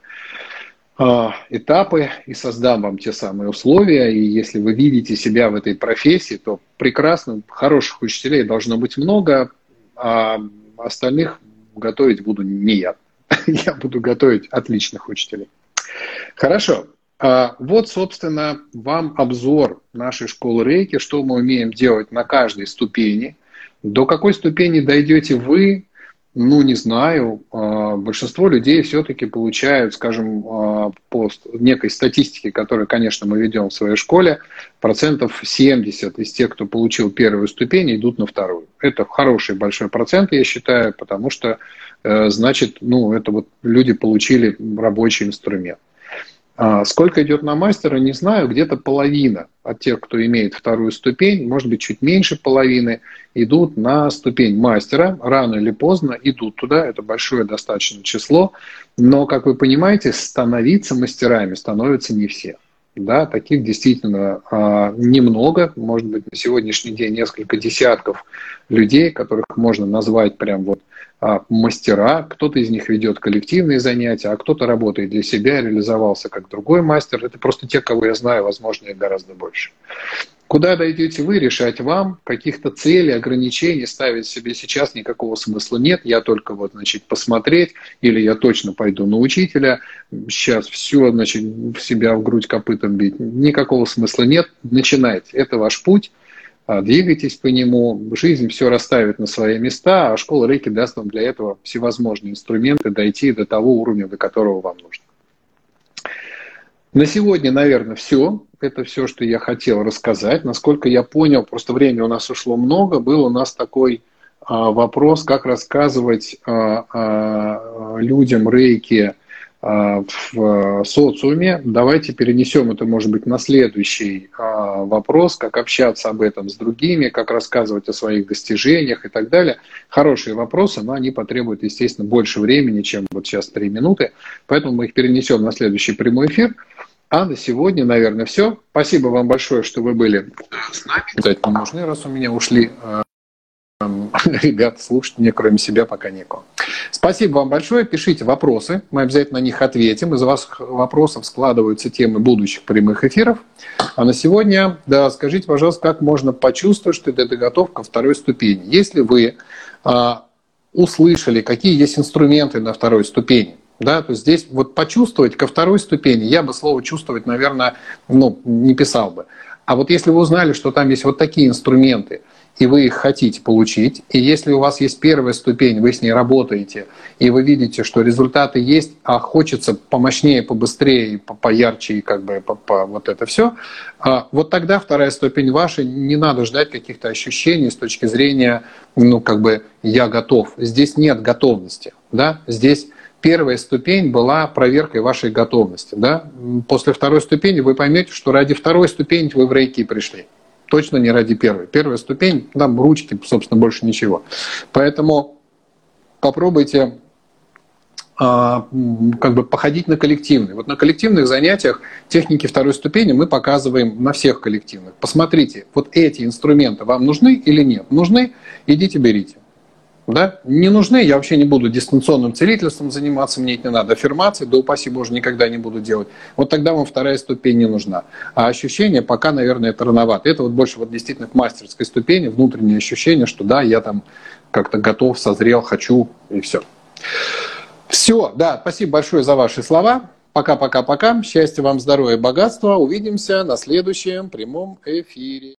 э, этапы и создам вам те самые условия. И если вы видите себя в этой профессии, то прекрасно, хороших учителей должно быть много, а остальных готовить буду не я. Я буду готовить отличных учителей. Хорошо. А, вот, собственно, вам обзор нашей школы рейки, что мы умеем делать на каждой ступени. До какой ступени дойдете вы, ну, не знаю. А, большинство людей все-таки получают, скажем, а, по некой статистике, которую, конечно, мы ведем в своей школе, процентов 70 из тех, кто получил первую ступень, идут на вторую. Это хороший большой процент, я считаю, потому что, э, значит, ну, это вот люди получили рабочий инструмент. А, сколько идет на мастера, не знаю, где-то половина от тех, кто имеет вторую ступень, может быть, чуть меньше половины, идут на ступень мастера, рано или поздно идут туда, это большое достаточно число, но, как вы понимаете, становиться мастерами становятся не все. Да, таких действительно а, немного, может быть, на сегодняшний день несколько десятков людей, которых можно назвать прям вот а, мастера, кто-то из них ведет коллективные занятия, а кто-то работает для себя, реализовался как другой мастер. Это просто те, кого я знаю, возможно, их гораздо больше. Куда дойдете вы, решать вам. Каких-то целей, ограничений ставить себе сейчас никакого смысла нет. Я только вот, значит, посмотреть, или я точно пойду на учителя, сейчас все, значит, в себя в грудь копытом бить. Никакого смысла нет. Начинайте. Это ваш путь. А, двигайтесь по нему, жизнь все расставит на свои места, а школа Рейки даст вам для этого всевозможные инструменты дойти до того уровня, до которого вам нужно. На сегодня, наверное, все. Это все, что я хотел рассказать. Насколько я понял, просто время у нас ушло много. Был у нас такой а, вопрос, как рассказывать а, а, людям рейки а, в социуме. Давайте перенесем это, может быть, на следующий а, вопрос, как общаться об этом с другими, как рассказывать о своих достижениях и так далее. Хорошие вопросы, но они потребуют, естественно, больше времени, чем вот сейчас три минуты. Поэтому мы их перенесем на следующий прямой эфир. А на сегодня, наверное, все. Спасибо вам большое, что вы были с нами. Дать не нужны, раз у меня ушли а, ребят, слушать мне кроме себя пока некого. Спасибо вам большое. Пишите вопросы. Мы обязательно на них ответим. Из ваших вопросов складываются темы будущих прямых эфиров. А на сегодня, да, скажите, пожалуйста, как можно почувствовать, что ты готов второй ступени? Если вы а, услышали, какие есть инструменты на второй ступени, да, то здесь вот почувствовать ко второй ступени, я бы слово чувствовать, наверное, ну, не писал бы. А вот если вы узнали, что там есть вот такие инструменты, и вы их хотите получить, и если у вас есть первая ступень, вы с ней работаете, и вы видите, что результаты есть, а хочется помощнее, побыстрее, поярче, и как бы по, по вот это все, а, вот тогда вторая ступень ваша, не надо ждать каких-то ощущений с точки зрения, ну, как бы, я готов. Здесь нет готовности, да, здесь первая ступень была проверкой вашей готовности, да. После второй ступени вы поймете, что ради второй ступени вы в рейки пришли точно не ради первой. Первая ступень, там ручки, собственно, больше ничего. Поэтому попробуйте а, как бы походить на коллективные. Вот на коллективных занятиях техники второй ступени мы показываем на всех коллективных. Посмотрите, вот эти инструменты вам нужны или нет? Нужны? Идите берите да, не нужны, я вообще не буду дистанционным целительством заниматься, мне это не надо, аффирмации, да упаси Боже, никогда не буду делать. Вот тогда вам вторая ступень не нужна. А ощущение пока, наверное, это рановато. Это вот больше вот действительно к мастерской ступени, внутреннее ощущение, что да, я там как-то готов, созрел, хочу, и все. Все, да, спасибо большое за ваши слова. Пока-пока-пока. Счастья вам, здоровья, богатства. Увидимся на следующем прямом эфире.